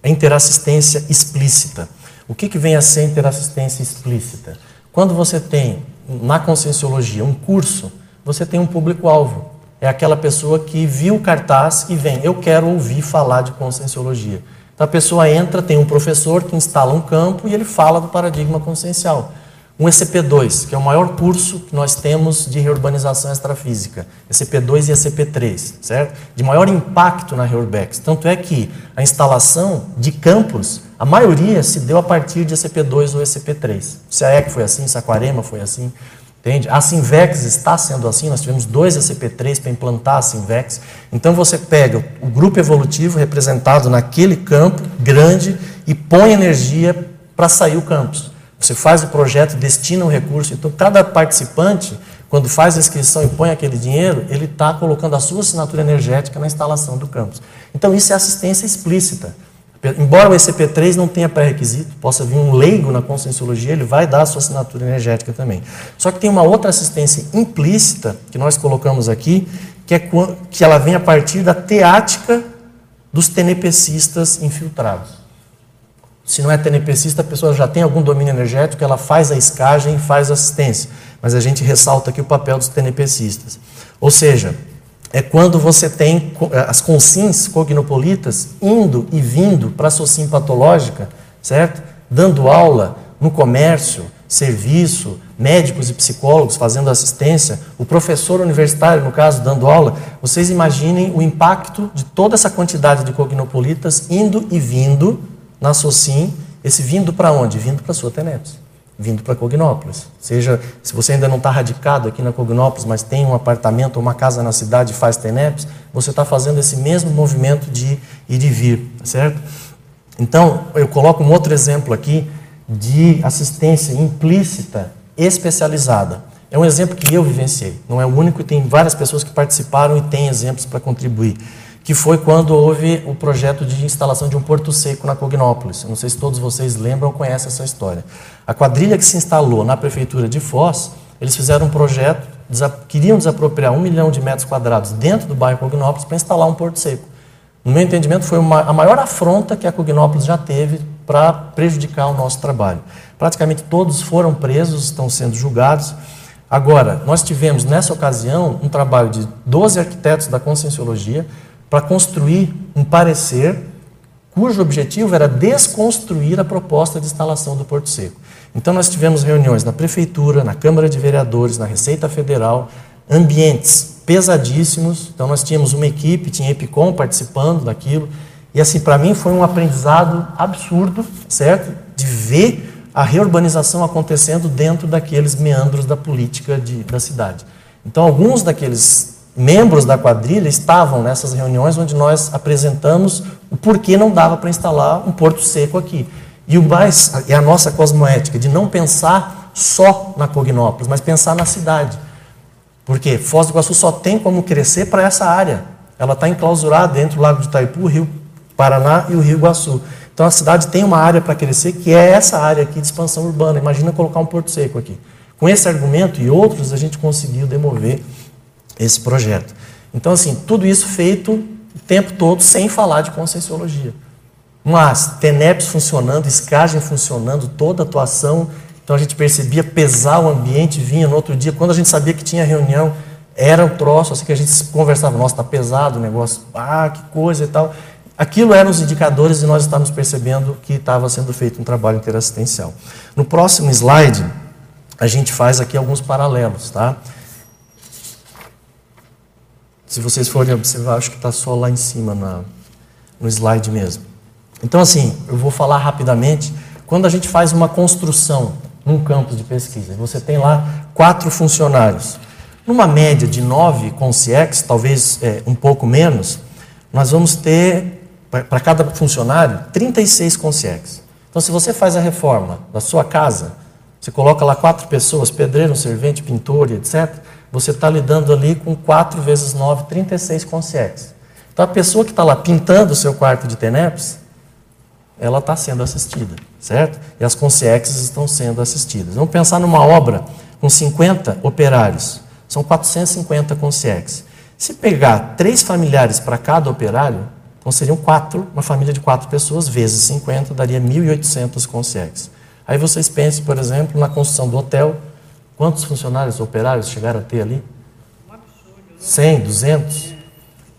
a interassistência explícita. O que, que vem a ser interassistência explícita? Quando você tem, na conscienciologia, um curso, você tem um público-alvo. É aquela pessoa que viu o cartaz e vem, eu quero ouvir falar de conscienciologia. Então a pessoa entra, tem um professor que instala um campo e ele fala do paradigma consciencial. Um ECP2, que é o maior curso que nós temos de reurbanização extrafísica, ECP2 e ECP3, certo? De maior impacto na Reurbex. Tanto é que a instalação de campos, a maioria se deu a partir de ECP2 ou ECP3. O CAEC foi assim, Saquarema foi assim. Entende? A Sinvex está sendo assim, nós tivemos dois ACP3 para implantar a Sinvex. Então você pega o grupo evolutivo representado naquele campo grande e põe energia para sair o campus. Você faz o projeto, destina o recurso. Então cada participante, quando faz a inscrição e põe aquele dinheiro, ele está colocando a sua assinatura energética na instalação do campus. Então isso é assistência explícita. Embora o ECP3 não tenha pré-requisito, possa vir um leigo na conscienciologia, ele vai dar a sua assinatura energética também. Só que tem uma outra assistência implícita que nós colocamos aqui, que, é, que ela vem a partir da teática dos tenepecistas infiltrados. Se não é tenepecista, a pessoa já tem algum domínio energético, ela faz a escagem, faz a assistência. Mas a gente ressalta aqui o papel dos tenepecistas. Ou seja, é quando você tem eh, as consins cognopolitas indo e vindo para a socin patológica, certo? Dando aula no comércio, serviço, médicos e psicólogos fazendo assistência, o professor universitário, no caso, dando aula. Vocês imaginem o impacto de toda essa quantidade de cognopolitas indo e vindo na socin, esse vindo para onde? Vindo para a sua TENEPS vindo para Cognópolis. Seja, se você ainda não está radicado aqui na Cognópolis, mas tem um apartamento ou uma casa na cidade e faz TENEPS, você está fazendo esse mesmo movimento de ir e vir, tá certo? Então, eu coloco um outro exemplo aqui de assistência implícita especializada. É um exemplo que eu vivenciei, não é o único, e tem várias pessoas que participaram e têm exemplos para contribuir que foi quando houve o projeto de instalação de um porto seco na Cognópolis. Não sei se todos vocês lembram ou conhecem essa história. A quadrilha que se instalou na prefeitura de Foz, eles fizeram um projeto, queriam desapropriar um milhão de metros quadrados dentro do bairro Cognópolis para instalar um porto seco. No meu entendimento, foi uma, a maior afronta que a Cognópolis já teve para prejudicar o nosso trabalho. Praticamente todos foram presos, estão sendo julgados. Agora, nós tivemos nessa ocasião um trabalho de 12 arquitetos da Conscienciologia, para construir um parecer cujo objetivo era desconstruir a proposta de instalação do Porto Seco. Então, nós tivemos reuniões na Prefeitura, na Câmara de Vereadores, na Receita Federal, ambientes pesadíssimos. Então, nós tínhamos uma equipe, tinha EPICOM participando daquilo. E, assim, para mim foi um aprendizado absurdo, certo? De ver a reurbanização acontecendo dentro daqueles meandros da política de, da cidade. Então, alguns daqueles membros da quadrilha estavam nessas reuniões onde nós apresentamos o porquê não dava para instalar um porto seco aqui. E o mais é a nossa cosmoética de não pensar só na Cognópolis, mas pensar na cidade. Porque Foz do Iguaçu só tem como crescer para essa área. Ela está enclausurada entre o Lago de Itaipu, o Rio Paraná e o Rio Iguaçu. Então a cidade tem uma área para crescer que é essa área aqui de expansão urbana. Imagina colocar um porto seco aqui. Com esse argumento e outros, a gente conseguiu demover esse projeto. Então, assim, tudo isso feito o tempo todo sem falar de conscienciologia. Mas TENEPS funcionando, escagem funcionando, toda a atuação. Então a gente percebia pesar o ambiente, vinha no outro dia. Quando a gente sabia que tinha reunião, era um troço, assim que a gente conversava, nossa, está pesado o negócio, ah, que coisa e tal. Aquilo eram os indicadores e nós estávamos percebendo que estava sendo feito um trabalho interassistencial. No próximo slide, a gente faz aqui alguns paralelos, tá? Se vocês forem observar, acho que está só lá em cima na, no slide mesmo. Então, assim, eu vou falar rapidamente. Quando a gente faz uma construção num campus de pesquisa, você tem lá quatro funcionários. Numa média de nove concierges, talvez é, um pouco menos, nós vamos ter, para cada funcionário, 36 concierges. Então, se você faz a reforma da sua casa, você coloca lá quatro pessoas, pedreiro, servente, pintor, etc., você está lidando ali com 4 vezes 9, 36 concierges. Então, a pessoa que está lá pintando o seu quarto de TENEPS, ela está sendo assistida, certo? E as consciências estão sendo assistidas. Vamos pensar numa obra com 50 operários, são 450 consciências. Se pegar três familiares para cada operário, então seriam quatro, uma família de quatro pessoas, vezes 50, daria 1.800 consciências. Aí vocês pensem, por exemplo, na construção do hotel, quantos funcionários operários chegaram a ter ali? 100, 200?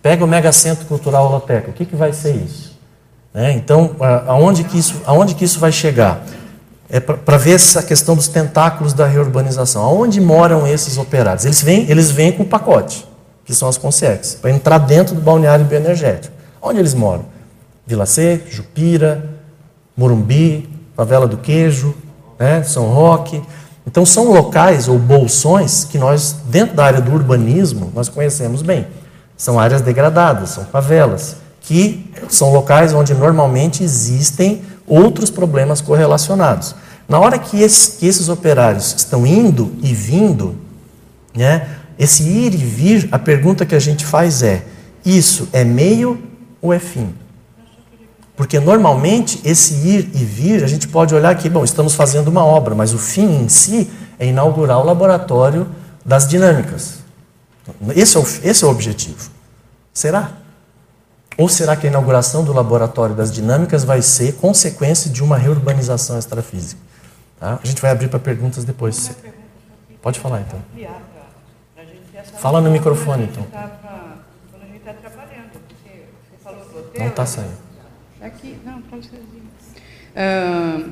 Pega o Mega Centro Cultural Holoteca, o que, que vai ser isso? Né? Então, aonde que, isso, aonde que isso vai chegar? É para ver essa questão dos tentáculos da reurbanização. Aonde moram esses operários? Eles vêm, eles vêm com o pacote, que são as consciências, para entrar dentro do balneário bioenergético. Onde eles moram? Vila C, Jupira, Morumbi, Favela do Queijo, né? São Roque. Então são locais ou bolsões que nós, dentro da área do urbanismo, nós conhecemos bem. São áreas degradadas, são favelas que são locais onde normalmente existem outros problemas correlacionados. Na hora que, que esses operários estão indo e vindo, né, esse ir e vir, a pergunta que a gente faz é: isso é meio ou é fim? Porque normalmente esse ir e vir, a gente pode olhar que, bom, estamos fazendo uma obra, mas o fim em si é inaugurar o laboratório das dinâmicas. Esse é o, esse é o objetivo. Será? Ou será que a inauguração do laboratório das dinâmicas vai ser consequência de uma reurbanização extrafísica? Tá? A gente vai abrir para perguntas depois. Pode falar então. Fala no microfone então. Quando a gente está trabalhando, porque você falou do hotel. Não está saindo. Aqui, não, pode ser. Uh,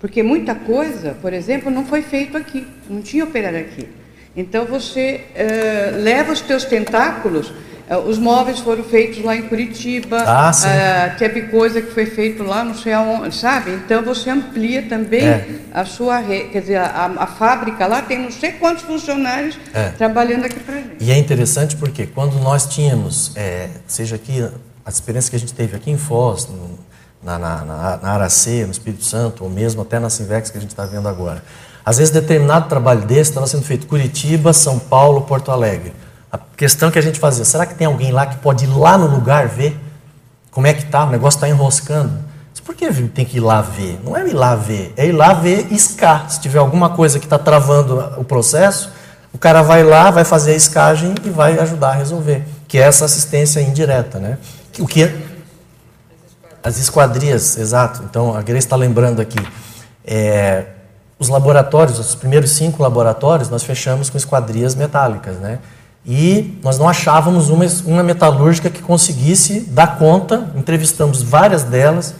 porque muita coisa, por exemplo, não foi feito aqui, não tinha operário aqui. Então você uh, leva os teus tentáculos os móveis foram feitos lá em Curitiba, ah. Uh, teve coisa que foi feito lá, não sei aonde, sabe? Então você amplia também é. a sua rede, quer dizer, a, a, fábrica lá tem não sei quantos funcionários é. trabalhando aqui para gente. E é interessante porque quando nós tínhamos, é, seja aqui, a experiência que a gente teve aqui em Foz, no, na, na, na, na Aracê, no Espírito Santo, ou mesmo até na Sinvex que a gente está vendo agora, às vezes determinado trabalho desse estava sendo feito Curitiba, São Paulo, Porto Alegre. A questão que a gente fazia, será que tem alguém lá que pode ir lá no lugar ver como é que está? O negócio está enroscando. Por que tem que ir lá ver? Não é ir lá ver, é ir lá ver iscar. Se tiver alguma coisa que está travando o processo, o cara vai lá, vai fazer a escagem e vai ajudar a resolver. Que é essa assistência indireta, né? O que é? As esquadrias, exato. Então, a Grace está lembrando aqui. É, os laboratórios, os primeiros cinco laboratórios, nós fechamos com esquadrias metálicas, né? e nós não achávamos uma, uma metalúrgica que conseguisse dar conta, entrevistamos várias delas,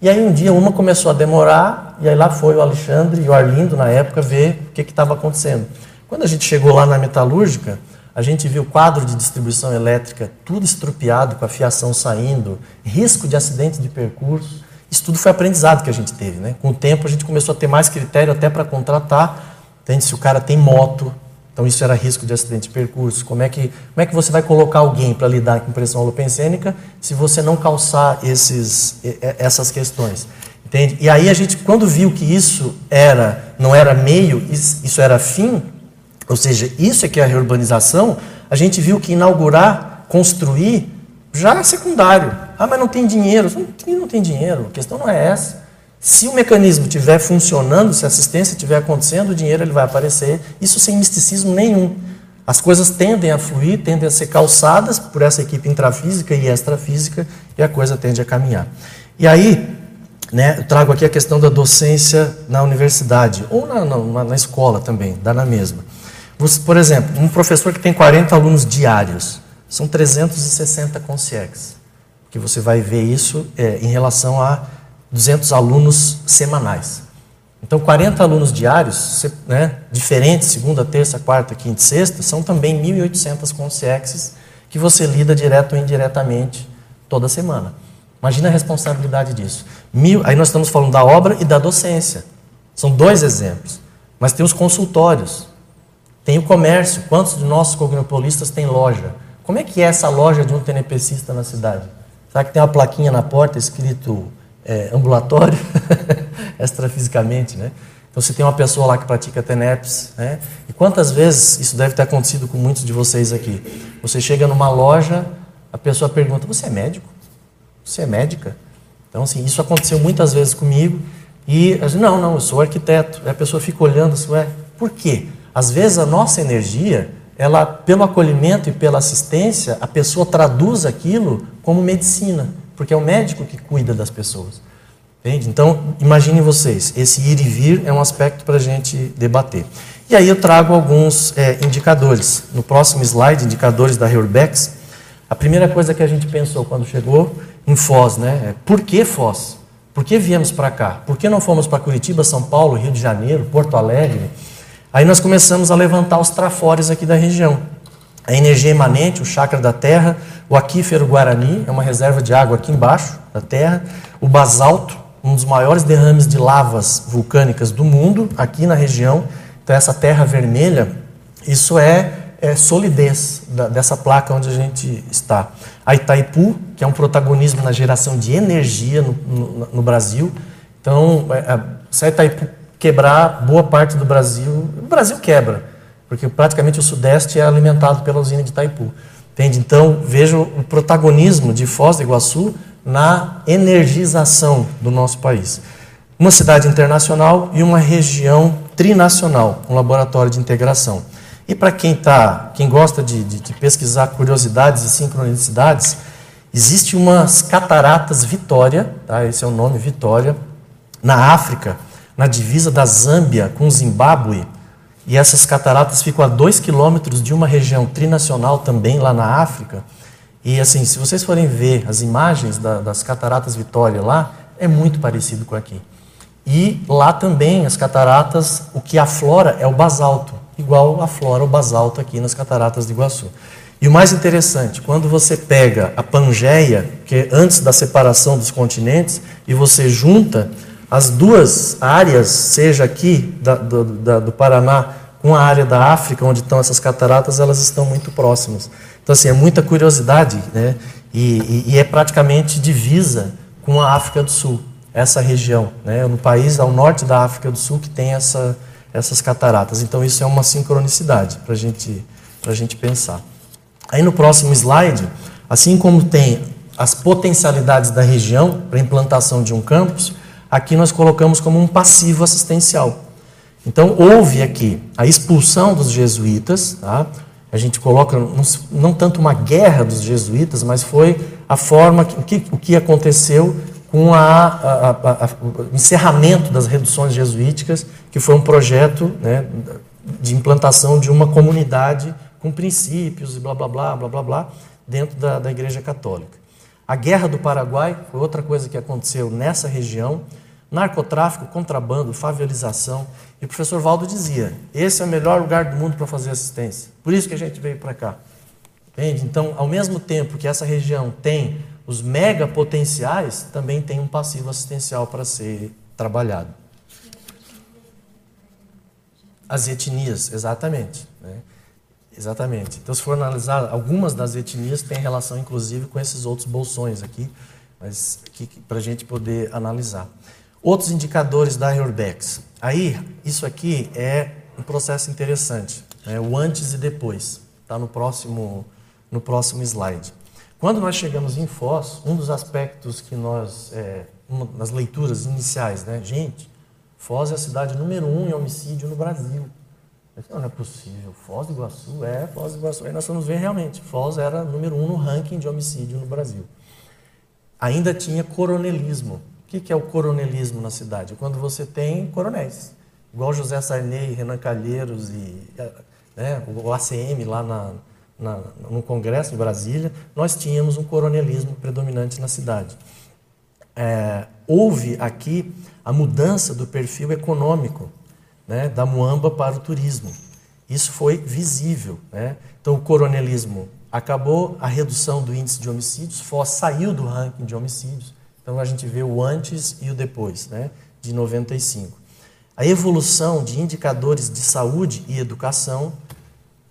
e aí um dia uma começou a demorar, e aí lá foi o Alexandre e o Arlindo, na época, ver o que estava acontecendo. Quando a gente chegou lá na metalúrgica, a gente viu o quadro de distribuição elétrica tudo estrupiado, com a fiação saindo, risco de acidente de percurso. Isso tudo foi aprendizado que a gente teve. Né? Com o tempo, a gente começou a ter mais critério até para contratar. Entende? Se o cara tem moto, então isso era risco de acidente de percurso. Como é que, como é que você vai colocar alguém para lidar com pressão holopensênica se você não calçar esses, essas questões? Entende? E aí a gente, quando viu que isso era, não era meio, isso era fim, ou seja, isso é que é a reurbanização, a gente viu que inaugurar, construir, já é secundário. Ah, mas não tem dinheiro. Não, não tem dinheiro, a questão não é essa. Se o mecanismo estiver funcionando, se a assistência estiver acontecendo, o dinheiro ele vai aparecer, isso sem misticismo nenhum. As coisas tendem a fluir, tendem a ser calçadas por essa equipe intrafísica e extrafísica, e a coisa tende a caminhar. E aí, né, eu trago aqui a questão da docência na universidade, ou na, na, na escola também, dá na mesma. Você, por exemplo, um professor que tem 40 alunos diários, são 360 consciex, que você vai ver isso é, em relação a 200 alunos semanais. Então, 40 alunos diários, né, diferentes, segunda, terça, quarta, quinta e sexta, são também 1.800 consciexes que você lida direto ou indiretamente toda semana. Imagina a responsabilidade disso. Mil, aí nós estamos falando da obra e da docência. São dois exemplos. Mas tem os consultórios. Tem o comércio. Quantos de nossos cognopolistas têm loja? Como é que é essa loja de um TNPcista na cidade? Será que tem uma plaquinha na porta escrito é, ambulatório? Extrafisicamente, né? Então, você tem uma pessoa lá que pratica TENEPS, né? E quantas vezes isso deve ter acontecido com muitos de vocês aqui? Você chega numa loja, a pessoa pergunta: Você é médico? Você é médica? Então, assim, isso aconteceu muitas vezes comigo. E, não, não, eu sou arquiteto. Aí a pessoa fica olhando, assim, ué, por quê? Às vezes a nossa energia, ela pelo acolhimento e pela assistência, a pessoa traduz aquilo como medicina, porque é o médico que cuida das pessoas. Entende? Então, imaginem vocês, esse ir e vir é um aspecto para a gente debater. E aí eu trago alguns é, indicadores. No próximo slide, indicadores da Reurbex, a primeira coisa que a gente pensou quando chegou em Foz, né? É, por que Foz? Por que viemos para cá? Por que não fomos para Curitiba, São Paulo, Rio de Janeiro, Porto Alegre? Aí nós começamos a levantar os trafores aqui da região. A energia emanente, o chakra da terra, o aquífero guarani, é uma reserva de água aqui embaixo da terra, o basalto, um dos maiores derrames de lavas vulcânicas do mundo, aqui na região. Então, essa terra vermelha, isso é, é solidez da, dessa placa onde a gente está. A Itaipu, que é um protagonismo na geração de energia no, no, no Brasil. Então, é, se a Itaipu quebrar boa parte do Brasil. O Brasil quebra, porque praticamente o Sudeste é alimentado pela usina de Itaipu. Entende? Então, vejo o protagonismo de Foz do Iguaçu na energização do nosso país. Uma cidade internacional e uma região trinacional, um laboratório de integração. E para quem tá, quem gosta de, de, de pesquisar curiosidades e sincronicidades, existe umas cataratas Vitória, tá? esse é o nome Vitória, na África, na divisa da Zâmbia com o Zimbábue, e essas cataratas ficam a dois quilômetros de uma região trinacional também lá na África. E assim, se vocês forem ver as imagens da, das cataratas Vitória lá, é muito parecido com aqui. E lá também as cataratas, o que aflora é o basalto, igual aflora o basalto aqui nas cataratas de Iguaçu. E o mais interessante, quando você pega a Pangeia, que é antes da separação dos continentes, e você junta as duas áreas, seja aqui da, do, da, do Paraná com a área da África, onde estão essas cataratas, elas estão muito próximas. Então, assim, é muita curiosidade, né? E, e, e é praticamente divisa com a África do Sul, essa região, né? No país ao norte da África do Sul que tem essa, essas cataratas. Então, isso é uma sincronicidade para gente, a gente pensar. Aí no próximo slide, assim como tem as potencialidades da região para implantação de um campus, aqui nós colocamos como um passivo assistencial. Então, houve aqui a expulsão dos jesuítas, tá? a gente coloca não, não, tanto uma guerra dos jesuítas, mas foi a forma, que, o, que, aconteceu com a, a, a, o encerramento das reduções jesuíticas, que foi um projeto né, de implantação de uma comunidade com princípios e blá blá blá blá blá blá dentro da, da Igreja Católica. A Guerra do Paraguai foi outra coisa que aconteceu nessa região. Narcotráfico, contrabando, favelização. E o professor Valdo dizia: esse é o melhor lugar do mundo para fazer assistência. Por isso que a gente veio para cá. Entende? Então, ao mesmo tempo que essa região tem os mega potenciais, também tem um passivo assistencial para ser trabalhado. As etnias, exatamente. Né? Exatamente. Então, se for analisar, algumas das etnias têm relação, inclusive, com esses outros bolsões aqui, mas para a gente poder analisar. Outros indicadores da Urbex. Aí, isso aqui é um processo interessante, né? o antes e depois. Está no próximo, no próximo slide. Quando nós chegamos em Foz, um dos aspectos que nós, é, nas leituras iniciais, né? gente, Foz é a cidade número um em homicídio no Brasil. Não, não é possível. Foz do Iguaçu é Foz do Iguaçu. Aí nós vamos ver realmente. Foz era número um no ranking de homicídio no Brasil. Ainda tinha coronelismo. O que é o coronelismo na cidade? Quando você tem coronéis. Igual José Sarney, Renan Calheiros e né, o ACM lá na, na, no Congresso em Brasília, nós tínhamos um coronelismo predominante na cidade. É, houve aqui a mudança do perfil econômico né, da Muamba para o turismo. Isso foi visível. Né? Então, o coronelismo acabou, a redução do índice de homicídios, Foz saiu do ranking de homicídios. Então, a gente vê o antes e o depois, né, de 95. A evolução de indicadores de saúde e educação,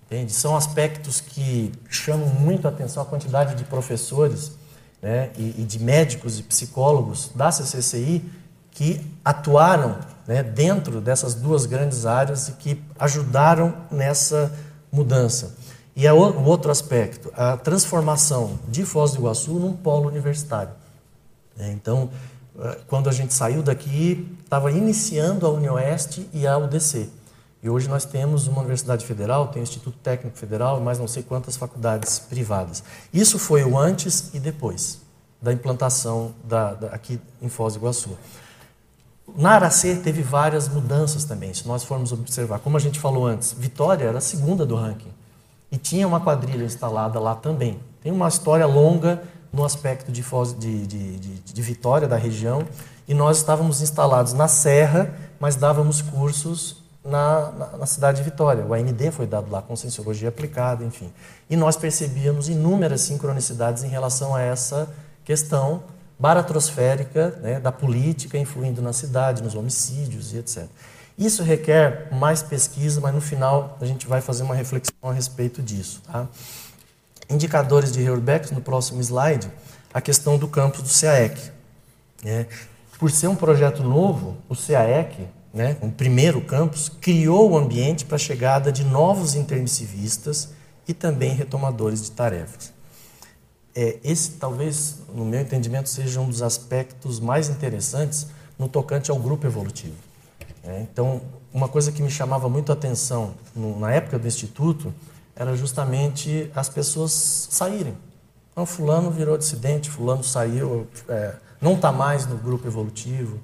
entende? são aspectos que chamam muito a atenção, a quantidade de professores né, e, e de médicos e psicólogos da CCCI que atuaram né, dentro dessas duas grandes áreas que ajudaram nessa mudança. E o outro aspecto, a transformação de Foz do Iguaçu num polo universitário. É, então, eh, quando a gente saiu daqui, estava iniciando a UniOeste e a UDC. E hoje nós temos uma universidade federal, tem o Instituto Técnico Federal mais não sei quantas faculdades privadas. Isso foi o antes e depois da implantação da, da, aqui em Foz do Iguaçu. Na Aracê teve várias mudanças também, se nós formos observar. Como a gente falou antes, Vitória era a segunda do ranking. E tinha uma quadrilha instalada lá também. Tem uma história longa no aspecto de, de, de, de, Vitória, da região. E nós estávamos instalados na Serra, mas dávamos cursos na, na, na, cidade de Vitória. O AMD foi dado lá, Conscienciologia Aplicada, enfim. E nós percebíamos inúmeras sincronicidades em relação a essa questão baratrosférica né, da política influindo na cidade, nos homicídios e etc. Isso requer mais pesquisa, mas no final a gente vai fazer uma reflexão a respeito disso. Tá? Indicadores de Heurbeck, no próximo slide, a questão do campus do CAEC. Né? Por ser um projeto novo, o CAEC, né, o primeiro campus, criou o ambiente para a chegada de novos intermissivistas e também retomadores de tarefas. É, esse talvez, no meu entendimento, seja um dos aspectos mais interessantes no tocante ao grupo evolutivo. É, então, uma coisa que me chamava muito a atenção no, na época do Instituto era justamente as pessoas saírem. Então, fulano virou dissidente, fulano saiu, é, não está mais no grupo evolutivo.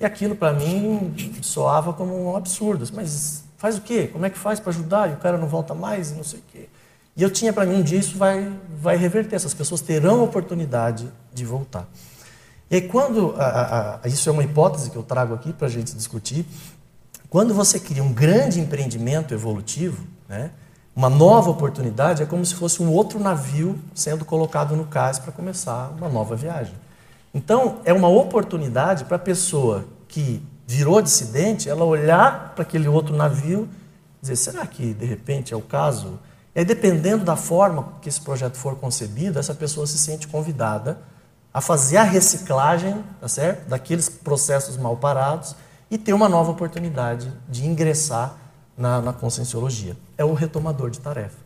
E aquilo, para mim, soava como um absurdo. Mas faz o quê? Como é que faz para ajudar? E o cara não volta mais e não sei o quê. E eu tinha para mim um dia isso vai, vai reverter, essas pessoas terão a oportunidade de voltar. E aí, quando, a, a, isso é uma hipótese que eu trago aqui para a gente discutir, quando você cria um grande empreendimento evolutivo, né, uma nova oportunidade, é como se fosse um outro navio sendo colocado no cais para começar uma nova viagem. Então, é uma oportunidade para a pessoa que virou dissidente, ela olhar para aquele outro navio e dizer: será que de repente é o caso? Aí, dependendo da forma que esse projeto for concebido, essa pessoa se sente convidada a fazer a reciclagem tá certo? daqueles processos mal parados e ter uma nova oportunidade de ingressar na, na conscienciologia. É o retomador de tarefa.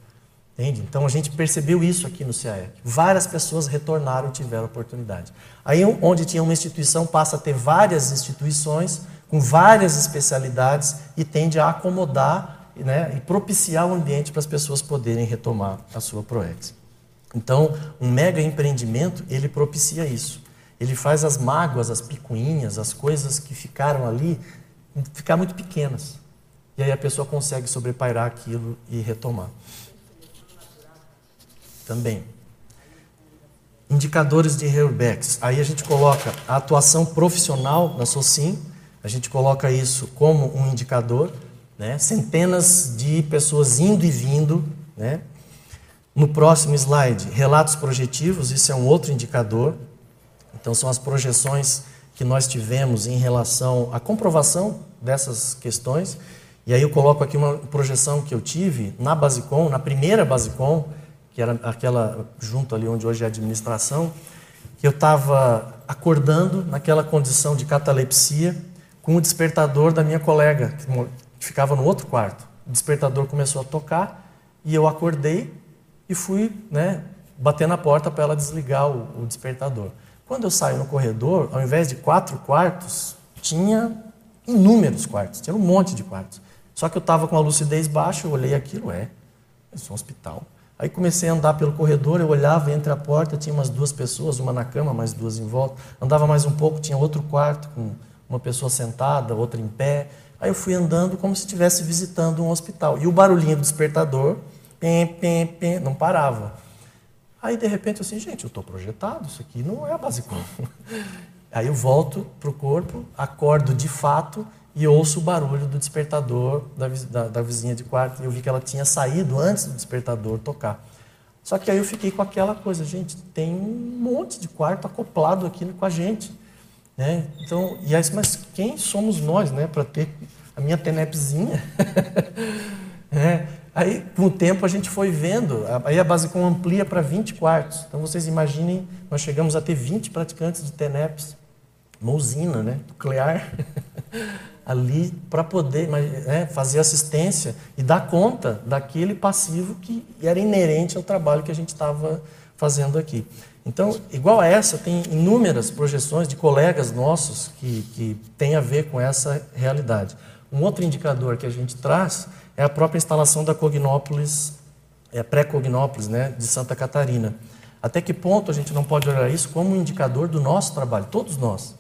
Entende? Então a gente percebeu isso aqui no CAEC. Várias pessoas retornaram e tiveram oportunidade. Aí, onde tinha uma instituição, passa a ter várias instituições com várias especialidades e tende a acomodar né, e propiciar o ambiente para as pessoas poderem retomar a sua ProEx. Então, um mega empreendimento, ele propicia isso. Ele faz as mágoas, as picuinhas, as coisas que ficaram ali, ficar muito pequenas. E aí a pessoa consegue sobrepairar aquilo e retomar. também. Indicadores de Herbex. Aí a gente coloca a atuação profissional na SOCIM, a gente coloca isso como um indicador, né? centenas de pessoas indo e vindo. Né? No próximo slide, relatos projetivos, isso é um outro indicador. Então, são as projeções que nós tivemos em relação à comprovação dessas questões. E aí eu coloco aqui uma projeção que eu tive na Basicom, na primeira Basicom, que era aquela junto ali onde hoje é a administração, que eu estava acordando naquela condição de catalepsia com o despertador da minha colega, que ficava no outro quarto. O despertador começou a tocar e eu acordei e fui né, bater na porta para ela desligar o, o despertador. Quando eu saio no corredor, ao invés de quatro quartos, tinha inúmeros quartos, tinha um monte de quartos. Só que eu estava com a lucidez baixa, eu olhei aquilo, é, é um hospital. Aí comecei a andar pelo corredor, eu olhava entre a porta, tinha umas duas pessoas, uma na cama, mais duas em volta. Andava mais um pouco, tinha outro quarto com uma pessoa sentada, outra em pé. Aí eu fui andando como se estivesse visitando um hospital. E o barulhinho do despertador, pem, pem, pem, não parava. Aí de repente eu assim, gente, eu estou projetado, isso aqui não é básico. Aí eu volto para o corpo, acordo de fato e ouço o barulho do despertador da, da, da, vizinha de quarto. E eu vi que ela tinha saído antes do despertador tocar. Só que aí eu fiquei com aquela coisa, gente, tem um monte de quarto acoplado aqui com a gente. Né? Então, e aí, mas quem somos nós né, para ter a minha tenepzinha? é. Aí, com o tempo, a gente foi vendo, aí a Basicom amplia para 20 quartos. Então, vocês imaginem, nós chegamos a ter 20 praticantes de TENEPS, uma usina né, nuclear. ali para poder né, fazer assistência e dar conta daquele passivo que era inerente ao trabalho que a gente estava fazendo aqui. Então, igual a essa, tem inúmeras projeções de colegas nossos que, que têm a ver com essa realidade. Um outro indicador que a gente traz é a própria instalação da Cognópolis, é, pré-Cognópolis, né, de Santa Catarina. Até que ponto a gente não pode olhar isso como um indicador do nosso trabalho, todos nós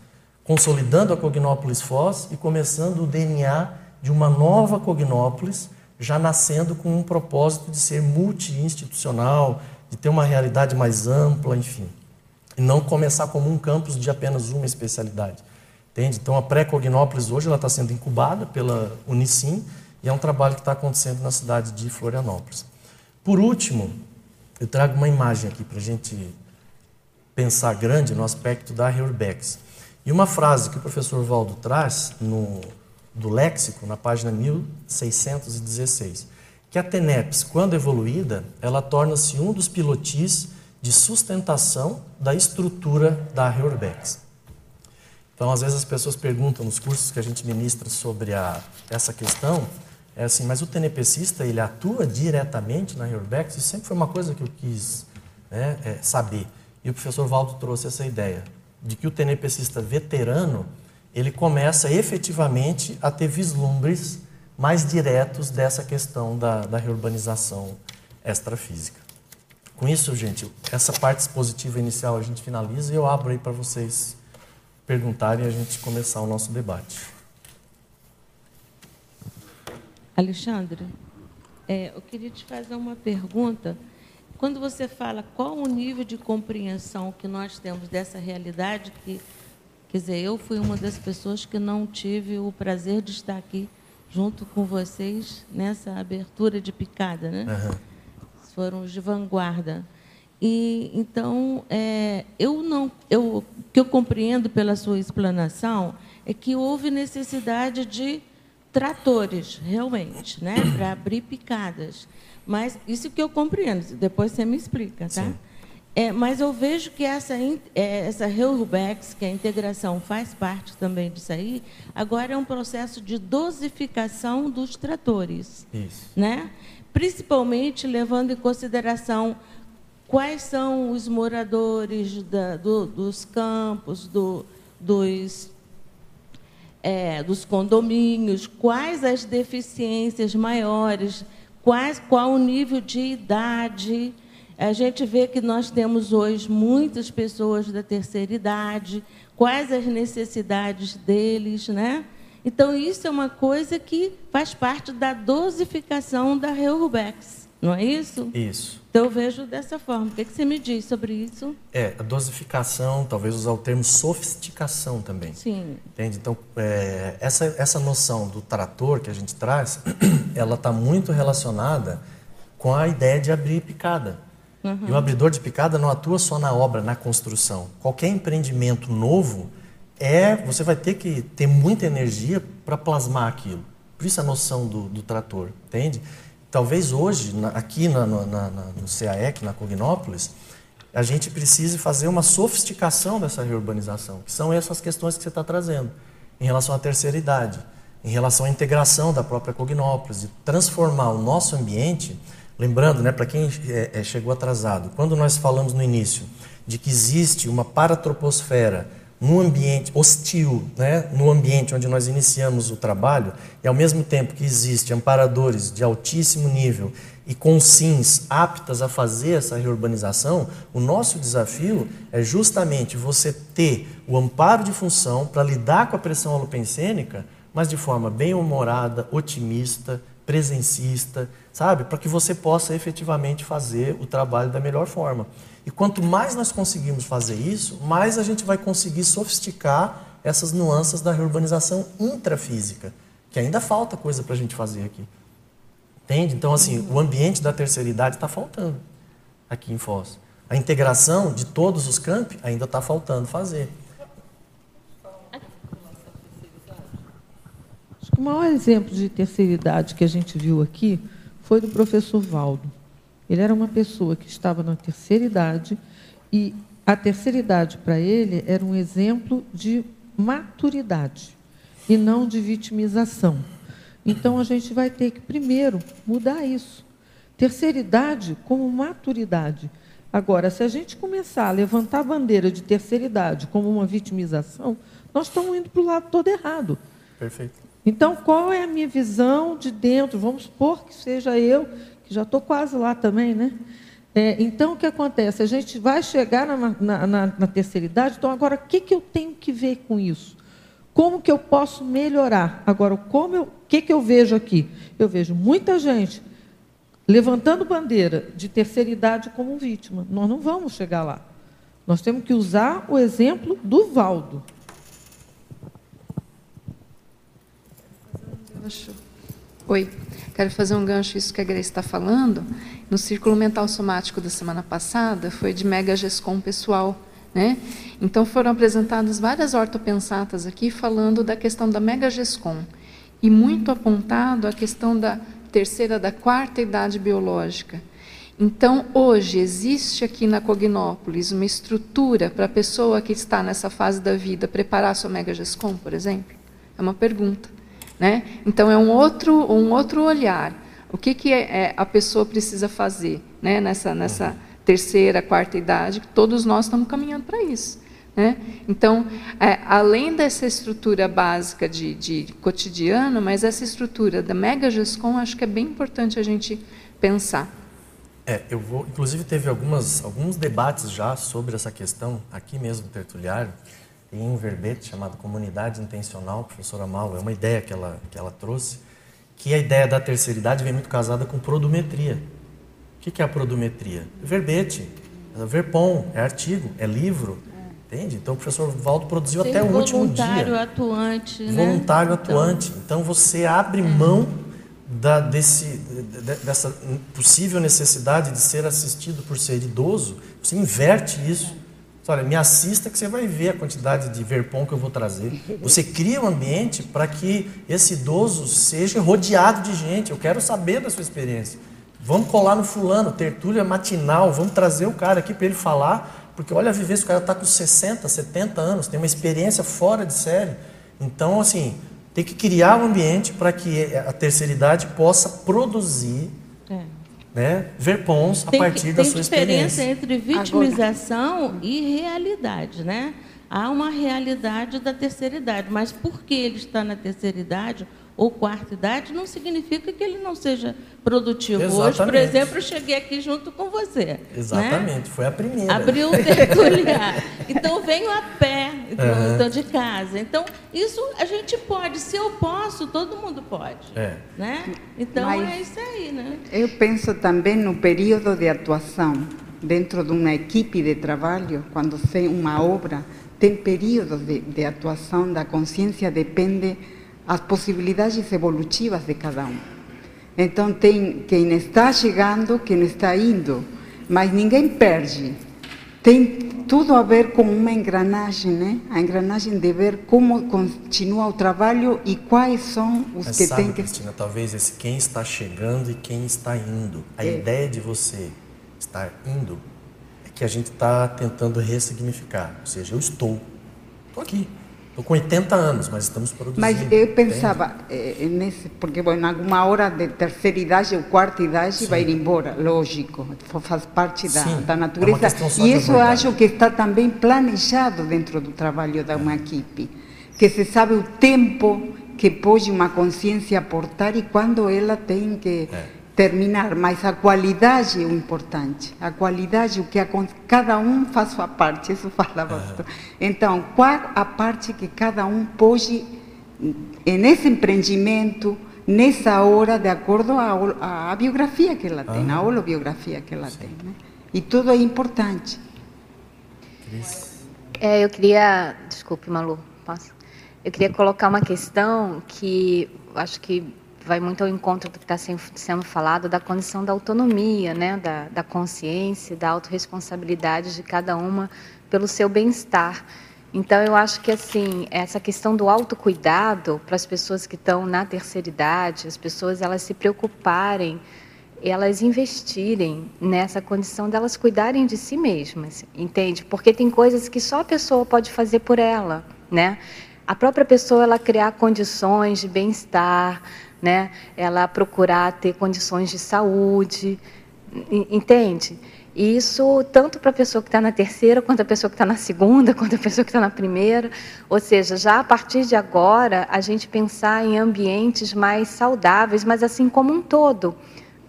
consolidando a Cognópolis Foz e começando o DNA de uma nova Cognópolis, já nascendo com um propósito de ser multi-institucional, de ter uma realidade mais ampla, enfim. E não começar como um campus de apenas uma especialidade. Entende? Então, a pré-Cognópolis hoje está sendo incubada pela Unicim e é um trabalho que está acontecendo na cidade de Florianópolis. Por último, eu trago uma imagem aqui para a gente pensar grande no aspecto da Reurbex. E uma frase que o professor Valdo traz no, do léxico, na página 1616, que a TENEPS, quando evoluída, ela torna-se um dos pilotis de sustentação da estrutura da Reurbex. Então, às vezes as pessoas perguntam nos cursos que a gente ministra sobre a, essa questão, é assim, mas o tenepecista, ele atua diretamente na Reurbex? Isso sempre foi uma coisa que eu quis né, é, saber. E o professor Valdo trouxe essa ideia de que o tenepecista veterano ele começa efetivamente a ter vislumbres mais diretos dessa questão da, da reurbanização extrafísica. Com isso, gente, essa parte expositiva inicial a gente finaliza e eu abro aí para vocês perguntarem e a gente começar o nosso debate. Alexandre, é, eu queria te fazer uma pergunta quando você fala qual o nível de compreensão que nós temos dessa realidade, que, quer dizer, eu fui uma das pessoas que não tive o prazer de estar aqui junto com vocês nessa abertura de picada, né? Uhum. Foram os de vanguarda. E então é, eu não, eu o que eu compreendo pela sua explanação é que houve necessidade de tratores, realmente, né, para abrir picadas. Mas isso que eu compreendo, depois você me explica, tá? Sim. É, mas eu vejo que essa, é, essa Heurubex, que a integração faz parte também disso aí, agora é um processo de dosificação dos tratores. Isso. Né? Principalmente levando em consideração quais são os moradores da, do, dos campos, do, dos, é, dos condomínios, quais as deficiências maiores quais, qual o nível de idade. A gente vê que nós temos hoje muitas pessoas da terceira idade, quais as necessidades deles, né? Então, isso é uma coisa que faz parte da dosificação da Reubex. Não é isso? Isso. Então eu vejo dessa forma. O que, que você me diz sobre isso? É, a dosificação, talvez usar o termo sofisticação também. Sim. Entende? Então, é, essa, essa noção do trator que a gente traz, ela está muito relacionada com a ideia de abrir picada. Uhum. E o abridor de picada não atua só na obra, na construção. Qualquer empreendimento novo, é você vai ter que ter muita energia para plasmar aquilo. Por isso a noção do, do trator, entende? Talvez hoje, na, aqui na, na, na, no CAEC, na Cognópolis, a gente precise fazer uma sofisticação dessa reurbanização, que são essas questões que você está trazendo, em relação à terceira idade, em relação à integração da própria Cognópolis, de transformar o nosso ambiente, lembrando, né, para quem é, é, chegou atrasado, quando nós falamos no início de que existe uma paratroposfera num ambiente hostil, né, no ambiente onde nós iniciamos o trabalho, e ao mesmo tempo que existem amparadores de altíssimo nível e com sims aptas a fazer essa reurbanização, o nosso desafio é justamente você ter o amparo de função para lidar com a pressão holopensênica, mas de forma bem humorada, otimista, presencista, sabe? Para que você possa efetivamente fazer o trabalho da melhor forma. E quanto mais nós conseguimos fazer isso, mais a gente vai conseguir sofisticar essas nuances da reurbanização intrafísica, que ainda falta coisa para a gente fazer aqui. Entende? Então, assim, o ambiente da terceira idade está faltando aqui em Foz. A integração de todos os campi ainda está faltando fazer. Acho que o maior exemplo de terceira idade que a gente viu aqui foi do professor Valdo. Ele era uma pessoa que estava na terceira idade e a terceira idade para ele era um exemplo de maturidade e não de vitimização. Então a gente vai ter que primeiro mudar isso. Terceira idade como maturidade. Agora, se a gente começar a levantar a bandeira de terceira idade como uma vitimização, nós estamos indo para o lado todo errado. Perfeito. Então, qual é a minha visão de dentro? Vamos supor que seja eu que já estou quase lá também, né? É, então, o que acontece? A gente vai chegar na, na, na, na terceira idade, então, agora, o que, que eu tenho que ver com isso? Como que eu posso melhorar? Agora, como o que, que eu vejo aqui? Eu vejo muita gente levantando bandeira de terceira idade como vítima. Nós não vamos chegar lá. Nós temos que usar o exemplo do Valdo. Oi. Quero fazer um gancho isso que a Grace está falando. No círculo mental somático da semana passada foi de mega gescom pessoal. Né? Então foram apresentadas várias ortopensatas aqui falando da questão da mega gescom e muito apontado a questão da terceira, da quarta idade biológica. Então, hoje, existe aqui na Cognópolis uma estrutura para a pessoa que está nessa fase da vida preparar sua mega gescom, por exemplo? É uma pergunta. Né? Então, é um outro, um outro olhar. O que, que é, é, a pessoa precisa fazer né? nessa, nessa terceira, quarta idade? Todos nós estamos caminhando para isso. Né? Então, é, além dessa estrutura básica de, de, cotidiano, mas essa estrutura da Mega GESCOM, acho que é bem importante a gente pensar. É, eu vou, inclusive teve algumas, alguns debates já sobre essa questão aqui mesmo Tertuliário, em um verbete chamado Comunidade Intencional, professora Malo, é uma ideia que ela, que ela trouxe, que a ideia da terceira idade vem muito casada com produmetria. O que é a produmetria? Verbete, é verpom, é artigo, é livro, entende? Então o professor Valdo produziu Ser até o último dia. Voluntário atuante, né? Voluntário atuante. Então, então você abre mão da, desse, de, dessa possível necessidade de ser assistido por ser idoso, você inverte isso Olha, me assista que você vai ver a quantidade de verpom que eu vou trazer. Você cria um ambiente para que esse idoso seja rodeado de gente. Eu quero saber da sua experiência. Vamos colar no fulano, tertúlia matinal, vamos trazer o cara aqui para ele falar, porque olha a vivência, o cara está com 60, 70 anos, tem uma experiência fora de série. Então, assim, tem que criar um ambiente para que a terceira idade possa produzir né, ver pons a partir da sua experiência. Tem diferença entre vitimização Agora. e realidade, né? Há uma realidade da terceira idade, mas por que ele está na terceira idade, ou quarta idade, não significa que ele não seja produtivo. Exatamente. Hoje, por exemplo, eu cheguei aqui junto com você. Né? Exatamente, né? foi a primeira. Abriu o tertuliar. então, venho a pé uhum. então, de casa. Então, isso a gente pode. Se eu posso, todo mundo pode. É. Né? Então, Mas é isso aí. Né? Eu penso também no período de atuação. Dentro de uma equipe de trabalho, quando tem uma obra, tem períodos de, de atuação da consciência, depende as possibilidades evolutivas de cada um. Então tem quem está chegando, quem está indo, mas ninguém perde. Tem tudo a ver com uma engrenagem, né? A engrenagem de ver como continua o trabalho e quais são os mas que sabe, tem que. Cristina, talvez esse quem está chegando e quem está indo. A é. ideia de você estar indo é que a gente está tentando ressignificar. Ou seja, eu estou, estou aqui. Estou com 80 anos, mas estamos produzindo. Mas eu pensava, eh, nesse, porque bom, em alguma hora de terceira idade ou quarta idade Sim. vai ir embora, lógico, faz parte da, da é natureza. É e isso eu acho que está também planejado dentro do trabalho da uma equipe, que se sabe o tempo que pode uma consciência aportar e quando ela tem que. É terminar, mas a qualidade é o importante. A qualidade, o que a, cada um faz sua parte, isso falava. Uhum. Então, qual a parte que cada um pode, nesse empreendimento, nessa hora, de acordo à, à biografia que ela tem, uhum. a holobiografia que ela Sim. tem. Né? E tudo é importante. É, eu queria, desculpe, Malu, posso? Eu queria colocar uma questão que acho que vai muito ao encontro do que está sendo falado da condição da autonomia, né, da, da consciência, da autorresponsabilidade de cada uma pelo seu bem-estar. Então, eu acho que assim essa questão do autocuidado para as pessoas que estão na terceira idade, as pessoas elas se preocuparem, elas investirem nessa condição delas cuidarem de si mesmas, entende? Porque tem coisas que só a pessoa pode fazer por ela, né? A própria pessoa ela criar condições de bem-estar, né? Ela procurar ter condições de saúde, entende? E isso tanto para a pessoa que está na terceira, quanto a pessoa que está na segunda, quanto a pessoa que está na primeira. Ou seja, já a partir de agora, a gente pensar em ambientes mais saudáveis, mas assim como um todo.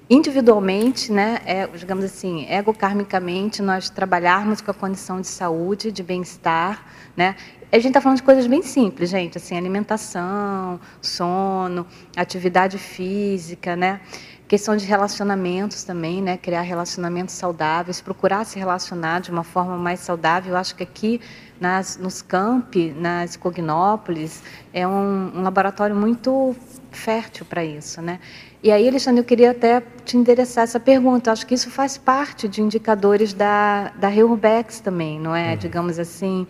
Individualmente, né, é, digamos assim, ego-karmicamente, nós trabalharmos com a condição de saúde, de bem-estar, né, a gente está falando de coisas bem simples, gente, assim, alimentação, sono, atividade física, né? Questão de relacionamentos também, né? Criar relacionamentos saudáveis, procurar se relacionar de uma forma mais saudável. Eu acho que aqui nas, nos campi, nas Cognópolis, é um, um laboratório muito fértil para isso, né? E aí, Alexandre, eu queria até te endereçar essa pergunta. Eu acho que isso faz parte de indicadores da, da Reurbex também, não é? Uhum. Digamos assim,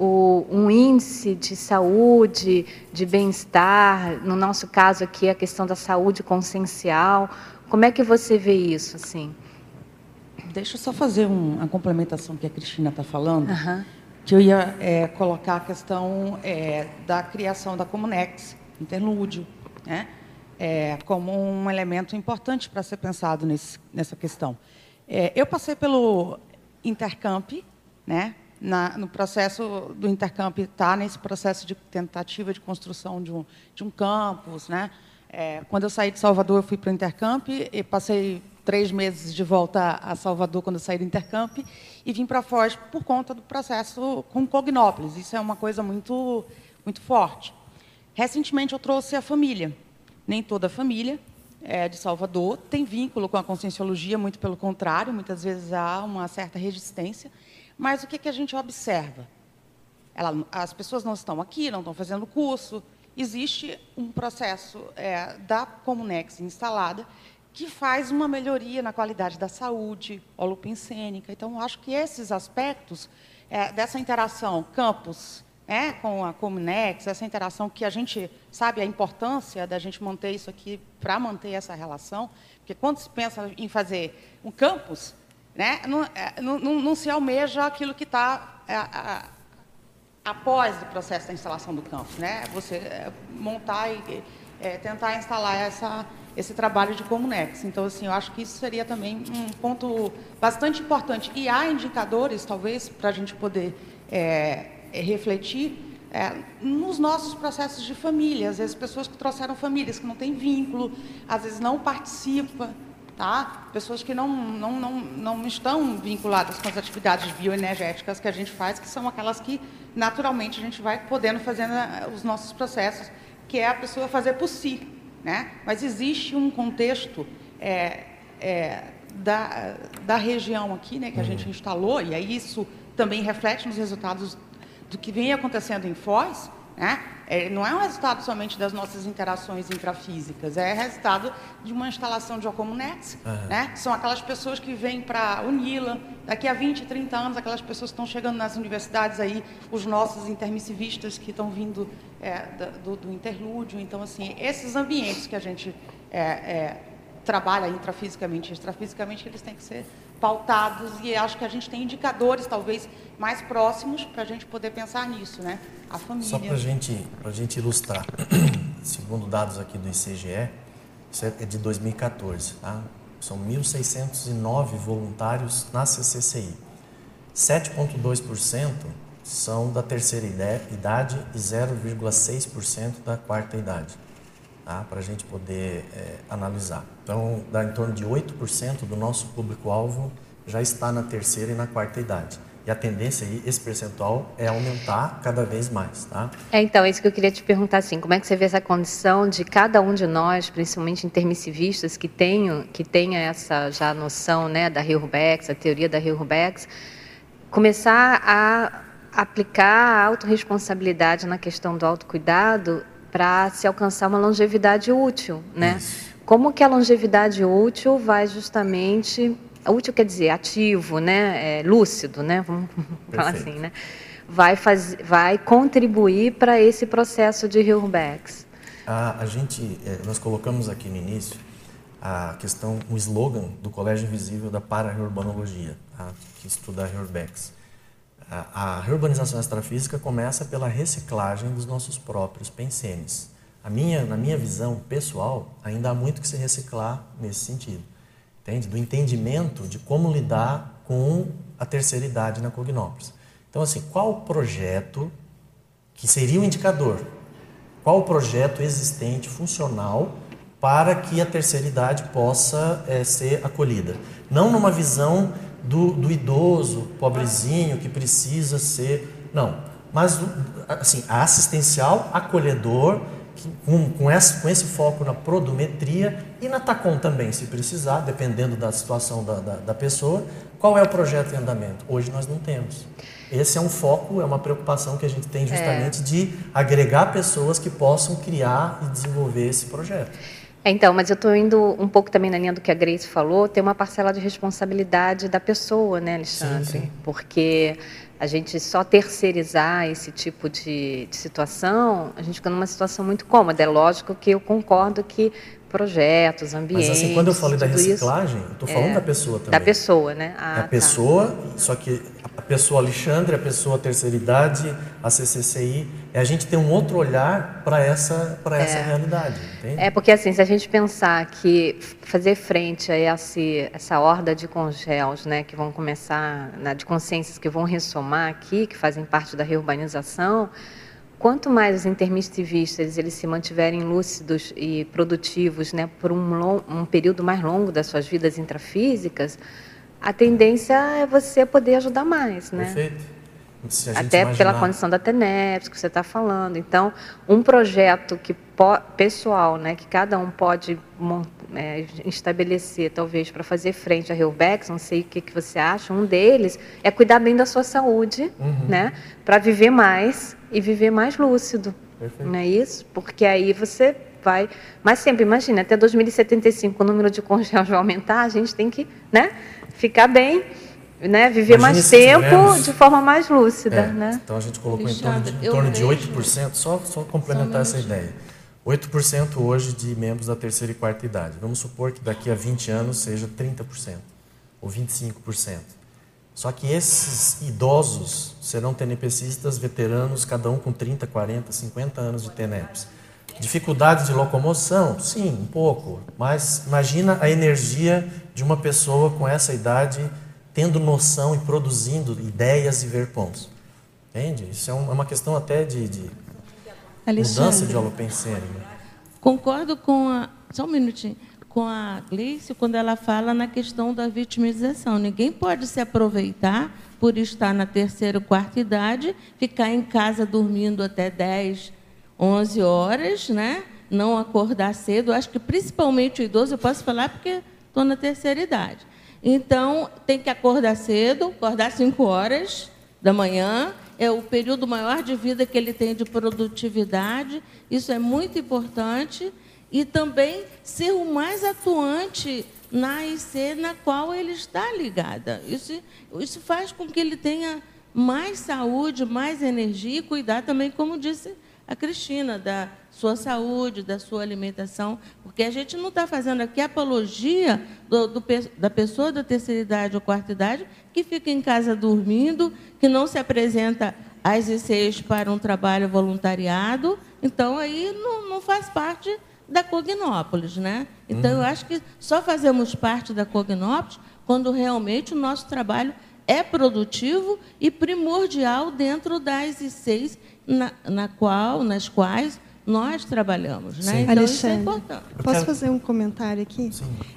o, um índice de saúde, de bem-estar, no nosso caso aqui a questão da saúde consciencial. Como é que você vê isso? Assim? Deixa eu só fazer um, uma complementação que a Cristina está falando, uhum. que eu ia é, colocar a questão é, da criação da Comunex, interlúdio, né? É, como um elemento importante para ser pensado nesse, nessa questão. É, eu passei pelo Intercamp, né? Na, no processo do intercâmbio, está nesse processo de tentativa de construção de um, de um campus. Né? É, quando eu saí de Salvador, eu fui para o intercâmbio e passei três meses de volta a Salvador quando eu saí do intercâmbio e vim para Foz por conta do processo com Cognópolis. Isso é uma coisa muito, muito forte. Recentemente, eu trouxe a família. Nem toda a família é, de Salvador tem vínculo com a conscienciologia, muito pelo contrário, muitas vezes há uma certa resistência. Mas o que, que a gente observa? Ela, as pessoas não estão aqui, não estão fazendo curso. Existe um processo é, da Comunex instalada que faz uma melhoria na qualidade da saúde, holopensênica. Então, acho que esses aspectos é, dessa interação campus é, com a Comunex, essa interação que a gente sabe a importância da gente manter isso aqui para manter essa relação, porque quando se pensa em fazer um campus, né? Não, é, não, não, não se almeja aquilo que está é, após o processo da instalação do campus. Né? Você é, montar e é, tentar instalar essa, esse trabalho de Comunex. Então, assim, eu acho que isso seria também um ponto bastante importante. E há indicadores, talvez, para a gente poder é, refletir é, nos nossos processos de família. Às vezes, pessoas que trouxeram famílias que não têm vínculo, às vezes não participam, tá? pessoas que não, não, não, não estão vinculadas com as atividades bioenergéticas que a gente faz, que são aquelas que, naturalmente, a gente vai podendo fazer os nossos processos, que é a pessoa fazer por si. Né? Mas existe um contexto é, é, da, da região aqui, né, que a gente uhum. instalou, e aí isso também reflete nos resultados do que vem acontecendo em Foz, né? É, não é um resultado somente das nossas interações intrafísicas, é resultado de uma instalação de Ocomunex. Uhum. Né? São aquelas pessoas que vêm para uni-la, daqui a 20, 30 anos, aquelas pessoas que estão chegando nas universidades aí, os nossos intermissivistas que estão vindo é, do, do, interlúdio. Então, assim, esses ambientes que a gente é, é trabalha intrafisicamente e extrafisicamente, eles têm que ser pautados e acho que a gente tem indicadores talvez mais próximos para a gente poder pensar nisso, né? A família. Só para gente, a gente ilustrar, segundo dados aqui do ICGE, isso é de 2014, tá? São 1.609 voluntários na CCCI. 7,2% são da terceira idade e 0,6% da quarta idade tá? para a gente poder é, analisar. Então, dá em torno de 8% do nosso público-alvo já está na terceira e na quarta idade. E a tendência aí, esse percentual, é aumentar cada vez mais, tá? É, então, é isso que eu queria te perguntar, assim, como é que você vê essa condição de cada um de nós, principalmente intermissivistas, que tenham, que tenha essa já noção, né, da Rio-Rubex, a teoria da Rio-Rubex, começar a aplicar a autorresponsabilidade na questão do autocuidado para se alcançar uma longevidade útil, né? Isso. Como que a longevidade útil vai justamente útil quer dizer ativo, né? É, lúcido, né? Vamos falar assim, né? Vai faz, vai contribuir para esse processo de Hilbex. A, a gente, é, nós colocamos aqui no início a questão, o slogan do Colégio Invisível da Para-Urbanologia, tá? que estuda Hilbex a, reurbanização extrafísica começa pela reciclagem dos nossos próprios pensenes. A minha, na minha visão pessoal, ainda há muito que se reciclar nesse sentido. Entende? Do entendimento de como lidar com a terceira idade na Cognópolis. Então, assim, qual o projeto que seria o indicador? Qual o projeto existente, funcional, para que a terceira idade possa é, ser acolhida? Não numa visão do, do idoso, pobrezinho, que precisa ser. Não. Mas, assim, assistencial, acolhedor, com, com, esse, com esse foco na produmetria e na TACOM também, se precisar, dependendo da situação da, da, da, pessoa. Qual é o projeto em andamento? Hoje nós não temos. Esse é um foco, é uma preocupação que a gente tem justamente é. de agregar pessoas que possam criar e desenvolver esse projeto. É, então, mas eu estou indo um pouco também na linha do que a Grace falou, tem uma parcela de responsabilidade da pessoa, né, Alexandre? Sim, sim. Porque a gente só terceirizar esse tipo de, de, situação, a gente fica numa situação muito cômoda. É lógico que eu concordo que projetos, ambientes. Mas assim, quando eu falei da reciclagem, eu estou falando é, da pessoa também. Da pessoa, né? Ah, a tá. pessoa, só que a pessoa Alexandre, a pessoa terceira idade, a CCCI, é a gente ter um outro olhar para essa, para essa é. realidade. Entende? É porque assim, se a gente pensar que fazer frente a esse, essa horda de congéus, né, que vão começar, né, de consciências que vão ressomar aqui, que fazem parte da reurbanização, quanto mais os intermissivistas eles se mantiverem lúcidos e produtivos né, por um, long, um período mais longo das suas vidas intrafísicas, a tendência é você poder ajudar mais. Né? Perfeito. Até imaginar... pela condição da TENEPS que você está falando. Então, um projeto que pessoal, né, que cada um pode é, estabelecer, talvez, para fazer frente a Reubex, não sei o que, que você acha, um deles é cuidar bem da sua saúde, uhum. né, para viver mais e viver mais lúcido. Perfeito. Não é isso? Porque aí você vai. Mas sempre, imagina, até 2075 o número de congéus vai aumentar, a gente tem que né, ficar bem né, viver Imagina mais tempo tivermos... de forma mais lúcida. É, né? Então a gente colocou em torno de, em torno de 8%, só, só complementar só essa ideia. 8% hoje de membros da terceira e quarta idade. Vamos supor que daqui a 20 anos seja 30% ou 25%. Só que esses idosos serão TNPCistas veteranos, cada um com 30, 40, 50 anos de TENEPS. Dificuldades de locomoção? Sim, um pouco. Mas imagina a energia de uma pessoa com essa idade tendo noção e produzindo ideias e ver pontos. Entende? Isso é, é uma questão até de, de mudança de holopensene. Concordo com a. Só um minutinho. Com a Gleice, quando ela fala na questão da vitimização. Ninguém pode se aproveitar por estar na terceira ou quarta idade, ficar em casa dormindo até 10, 11 horas, né? não acordar cedo. Acho que principalmente o idoso, eu posso falar porque estou na terceira idade. Então, tem que acordar cedo, acordar 5 horas da manhã, é o período maior de vida que ele tem de produtividade. Isso é muito importante. E também ser o mais atuante na IC na qual ele está ligada. Isso, isso faz com que ele tenha mais saúde, mais energia e cuidar também, como disse a Cristina, da sua saúde, da sua alimentação, porque a gente não está fazendo aqui apologia do, do, da pessoa da terceira idade ou quarta idade que fica em casa dormindo, que não se apresenta às ICs para um trabalho voluntariado, então aí não, não faz parte da Cognópolis, né? Então uhum. eu acho que só fazemos parte da Cognópolis quando realmente o nosso trabalho é produtivo e primordial dentro das ICs na, na qual, nas quais nós trabalhamos. Né? Então, Alexandre, isso é importante. Posso fazer um comentário aqui?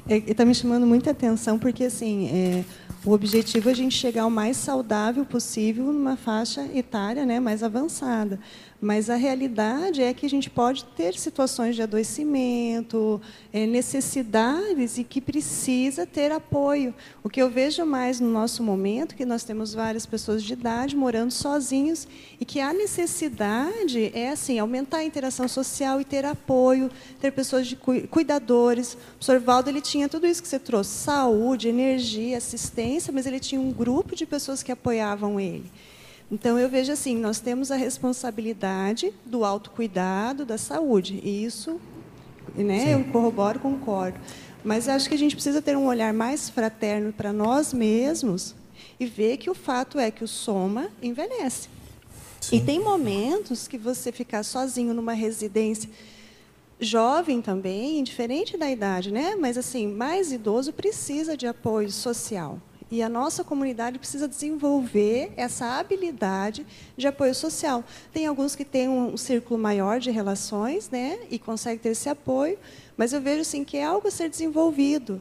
Está é, me chamando muita atenção, porque assim, é, o objetivo é a gente chegar o mais saudável possível numa faixa etária né, mais avançada. Mas a realidade é que a gente pode ter situações de adoecimento, é, necessidades e que precisa ter apoio. O que eu vejo mais no nosso momento, que nós temos várias pessoas de idade morando sozinhos e que a necessidade é assim aumentar a interação social e ter apoio, ter pessoas de cuidadores. O professor Valdo ele tinha tudo isso que você trouxe: saúde, energia, assistência, mas ele tinha um grupo de pessoas que apoiavam ele. Então, eu vejo assim, nós temos a responsabilidade do autocuidado, da saúde. E isso, né, eu corroboro, concordo. Mas acho que a gente precisa ter um olhar mais fraterno para nós mesmos e ver que o fato é que o soma envelhece. Sim. E tem momentos que você ficar sozinho numa residência jovem também, indiferente da idade, né? Mas assim, mais idoso precisa de apoio social. E a nossa comunidade precisa desenvolver essa habilidade de apoio social. Tem alguns que têm um círculo maior de relações, né, e conseguem ter esse apoio, mas eu vejo assim que é algo a ser desenvolvido.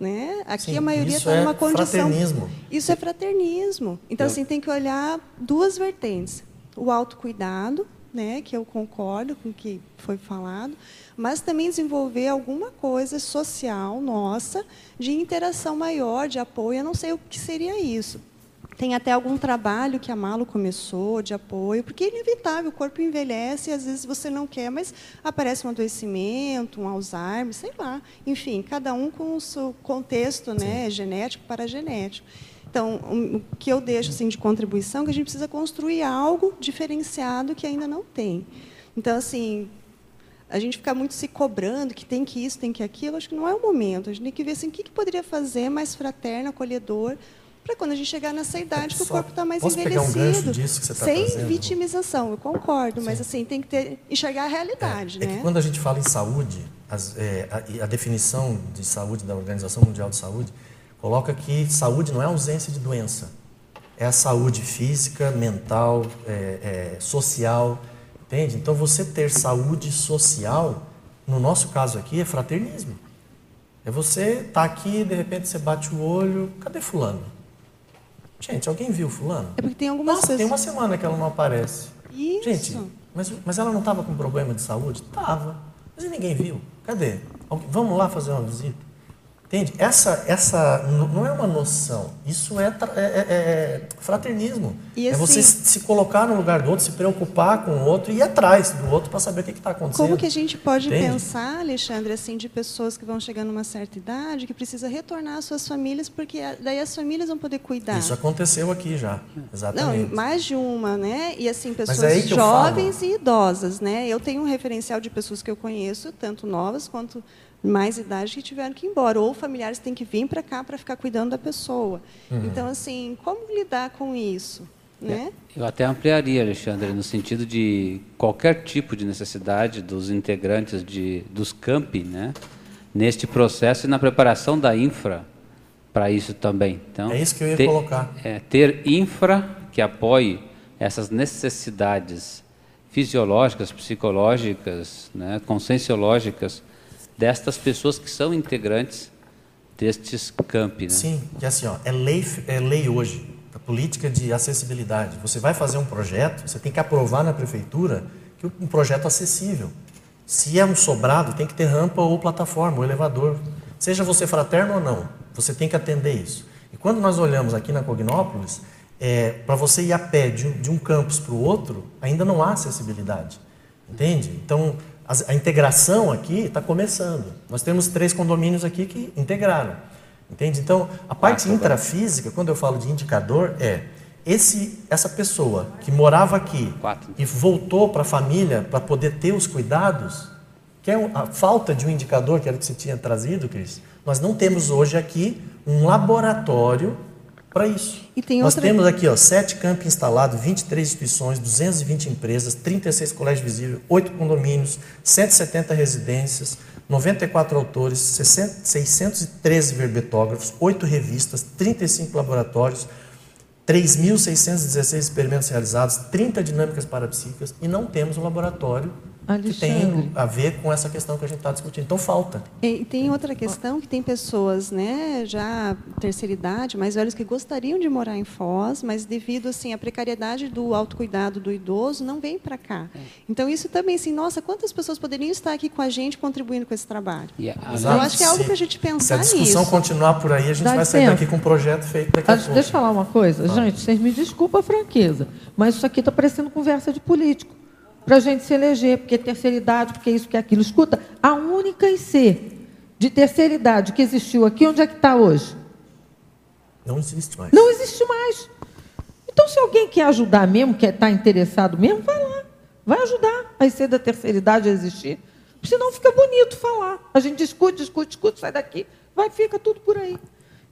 Né? Aqui Sim, a maioria está é numa condição. Fraternismo. Isso é fraternismo. Então, assim, tem que olhar duas vertentes: o autocuidado, né, que eu concordo com o que foi falado, mas também desenvolver alguma coisa social nossa de interação maior, de apoio. Eu não sei o que seria isso. Tem até algum trabalho que a Malo começou de apoio, porque é inevitável, o corpo envelhece e às vezes você não quer, mas aparece um adoecimento, um Alzheimer, sei lá. Enfim, cada um com o seu contexto né, genético para genético. Então, o que eu deixo assim, de contribuição é que a gente precisa construir algo diferenciado que ainda não tem. Então, assim, a gente ficar muito se cobrando que tem que isso, tem que aquilo, acho que não é o momento. A gente tem que ver assim, o que, que poderia fazer mais fraterno, acolhedor, para quando a gente chegar nessa idade que o corpo está mais envelhecido. Um tá sem vitimização, eu concordo, Sim. mas assim, tem que ter, enxergar a realidade. É, né? é que quando a gente fala em saúde, as, é, a, a definição de saúde da Organização Mundial de Saúde coloca que saúde não é ausência de doença. É a saúde física, mental, é, é social, Entende? Então, você ter saúde social, no nosso caso aqui, é fraternismo. É você estar tá aqui, de repente você bate o olho, cadê fulano? Gente, alguém viu fulano? É porque tem algumas Nossa, tem uma semana que ela não aparece. Isso. Gente, mas, mas ela não estava com problema de saúde? Tava. Mas ninguém viu. Cadê? Vamos lá fazer uma visita? Entende? Essa, essa não é uma noção, isso é, é, é, é fraternismo. E é você assim, se colocar no lugar do outro, se preocupar com o outro e ir atrás do outro para saber o que está acontecendo. Como que a gente pode Entende? pensar, Alexandre, assim, de pessoas que vão chegando numa certa idade, que precisa retornar às suas famílias, porque daí as famílias vão poder cuidar. Isso aconteceu aqui já, exatamente. Não, mais de uma, né? E assim, pessoas é jovens e idosas, né? Eu tenho um referencial de pessoas que eu conheço, tanto novas quanto mais idade que tiveram que ir embora, ou familiares têm que vir para cá para ficar cuidando da pessoa. Uhum. Então, assim, como lidar com isso? Né? Eu até ampliaria, Alexandre, no sentido de qualquer tipo de necessidade dos integrantes de, dos campi, né, neste processo e na preparação da infra para isso também. Então, é isso que eu ia ter, colocar. É, ter infra que apoie essas necessidades fisiológicas, psicológicas, né, conscienciológicas destas pessoas que são integrantes destes campi. Né? Sim, e assim, ó, é, lei, é lei hoje, a política de acessibilidade. Você vai fazer um projeto, você tem que aprovar na prefeitura que um projeto acessível. Se é um sobrado, tem que ter rampa ou plataforma, ou elevador. Seja você fraterno ou não, você tem que atender isso. E quando nós olhamos aqui na Cognópolis, é, para você ir a pé de um, de um campus para o outro, ainda não há acessibilidade. Entende? Então, a, integração aqui está começando. Nós temos três condomínios aqui que integraram. Entende? Então, a parte intrafísica, quando eu falo de indicador, é esse, essa pessoa que morava aqui Quatro. e voltou para a família para poder ter os cuidados, que é a falta de um indicador, que era o que você tinha trazido, Cris. Nós não temos hoje aqui um laboratório para isso. Nós outra... temos aqui ó, sete campos instalados, 23 instituições, 220 empresas, 36 colégios visíveis, 8 condomínios, 170 residências, 94 autores, 613 verbetógrafos, 8 revistas, 35 laboratórios, 3.616 experimentos realizados, 30 dinâmicas parapsíquicas e não temos um laboratório Alexandre. que tem a ver com essa questão que a gente está discutindo. Então falta. E tem outra questão que tem pessoas, né, já terceira idade, mais velhos que gostariam de morar em Foz, mas devido assim à precariedade do autocuidado do idoso, não vem para cá. É. Então isso também, assim, nossa, quantas pessoas poderiam estar aqui com a gente contribuindo com esse trabalho? Yeah. Então, eu acho que é algo para a gente pensar nisso. Se a discussão nisso. continuar por aí, a gente Dá vai sair daqui com um projeto feito daqui a pouco. Deixa eu falar uma coisa, ah. gente, vocês me desculpem a franqueza, mas isso aqui está parecendo conversa de político para a gente se eleger, porque terceira idade, porque isso, que aquilo. Escuta, a única IC de terceira idade que existiu aqui, onde é que está hoje? Não existe mais. Não existe mais. Então, se alguém quer ajudar mesmo, quer estar tá interessado mesmo, vai lá. Vai ajudar a IC da terceira idade a existir. Senão fica bonito falar. A gente discute, discute, discute, sai daqui, vai, fica tudo por aí.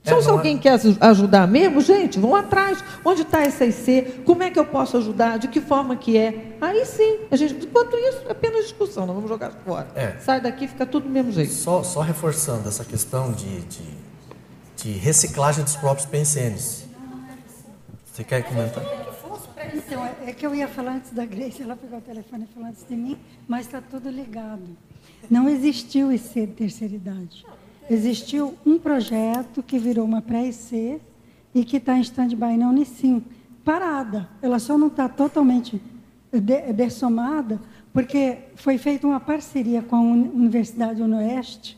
Então, é, se alguém é... quer ajudar mesmo, gente, vão atrás. Onde está essa IC? Como é que eu posso ajudar? De que forma que é? Aí sim. A gente, enquanto isso, é apenas discussão, não vamos jogar fora. É. Sai daqui, fica tudo do mesmo jeito. Só, só reforçando essa questão de, de, de reciclagem dos próprios pensenes. Você quer comentar? Então, é que eu ia falar antes da Grace, ela pegou o telefone e falou antes de mim, mas está tudo ligado. Não existiu IC de terceira idade existiu um projeto que virou uma pré-IC e que está em stand-by na Unicim, parada. Ela só não está totalmente dessomada, porque foi feita uma parceria com a Universidade Oeste,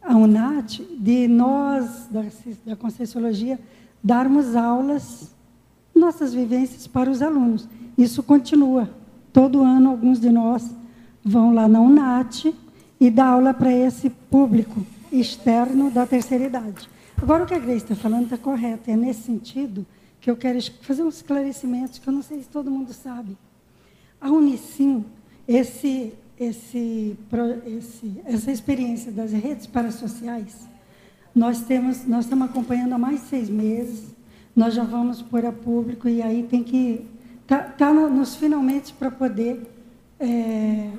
a UNAT, de nós, da, da Conscienciologia, darmos aulas, nossas vivências para os alunos. Isso continua. Todo ano, alguns de nós vão lá na UNAT e dar aula para esse público externo da terceira idade. Agora, o que a Grace está falando está correto. É nesse sentido que eu quero fazer uns esclarecimentos que eu não sei se todo mundo sabe. A Unicim, esse, esse, esse, essa experiência das redes parasociais, nós, temos, nós estamos acompanhando há mais de seis meses, nós já vamos pôr a público e aí tem que... Está tá nos finalmente para poder... É,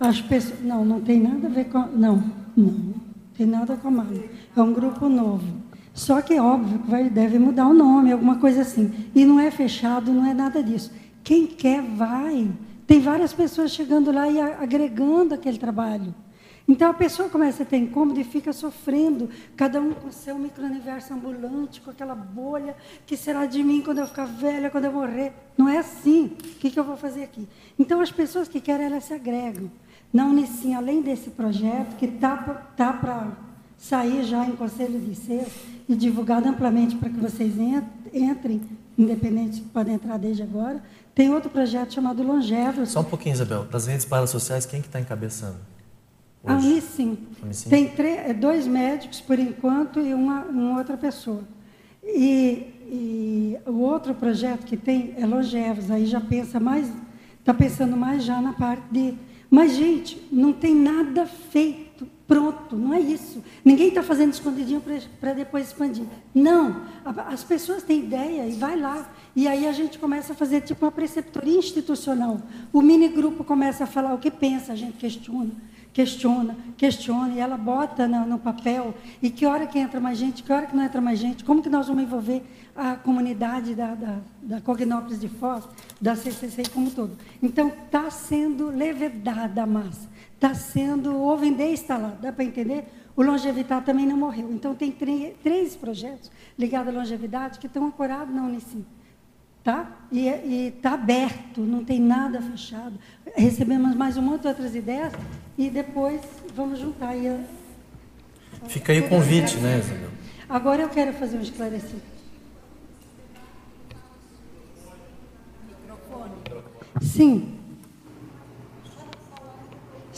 as pessoas, não, não tem nada a ver com... Não, não tem nada com a Mali. É um grupo novo. Só que é óbvio que vai, deve mudar o nome, alguma coisa assim. E não é fechado, não é nada disso. Quem quer, vai. Tem várias pessoas chegando lá e agregando aquele trabalho. Então a pessoa começa a ter incômodo e fica sofrendo, cada um com seu micro-universo ambulante, com aquela bolha, que será de mim quando eu ficar velha, quando eu morrer. Não é assim. O que, que eu vou fazer aqui? Então as pessoas que querem, elas se agregam. Na Unicim, além desse projeto, que está tá para sair já em conselho de ser e divulgado amplamente para que vocês entrem, independente, podem entrar desde agora, tem outro projeto chamado Longevos. Só um pouquinho, Isabel. Das redes parasociais, quem que está encabeçando? Hoje? A Unicim. Unicim. Tem três, é, dois médicos, por enquanto, e uma, uma outra pessoa. E, e, o outro projeto que tem é Longevos. Aí já pensa mais, está pensando mais já na parte de mas, gente, não tem nada feito, pronto, não é isso. Ninguém está fazendo escondidinho para depois expandir. Não, as pessoas têm ideia e vai lá. E aí a gente começa a fazer tipo uma preceptoria institucional. O mini grupo começa a falar o que pensa, a gente questiona. Questiona, questiona, e ela bota no, no, papel, e que hora que entra mais gente, que hora que não entra mais gente, como que nós vamos envolver a comunidade da, da, da Cognópolis de Foz, da CCC como todo. Então, está sendo levedada a massa, está sendo, o Vender está lá, dá para entender? O Longevitar também não morreu. Então, tem três projetos ligados à longevidade que estão ancorados na Unicim. Tá? E está aberto, não tem nada fechado. Recebemos mais um monte de outras ideias e depois vamos juntar. Aí a... Fica aí o convite, né, Isabel? Agora eu quero fazer um esclarecimento. Sim,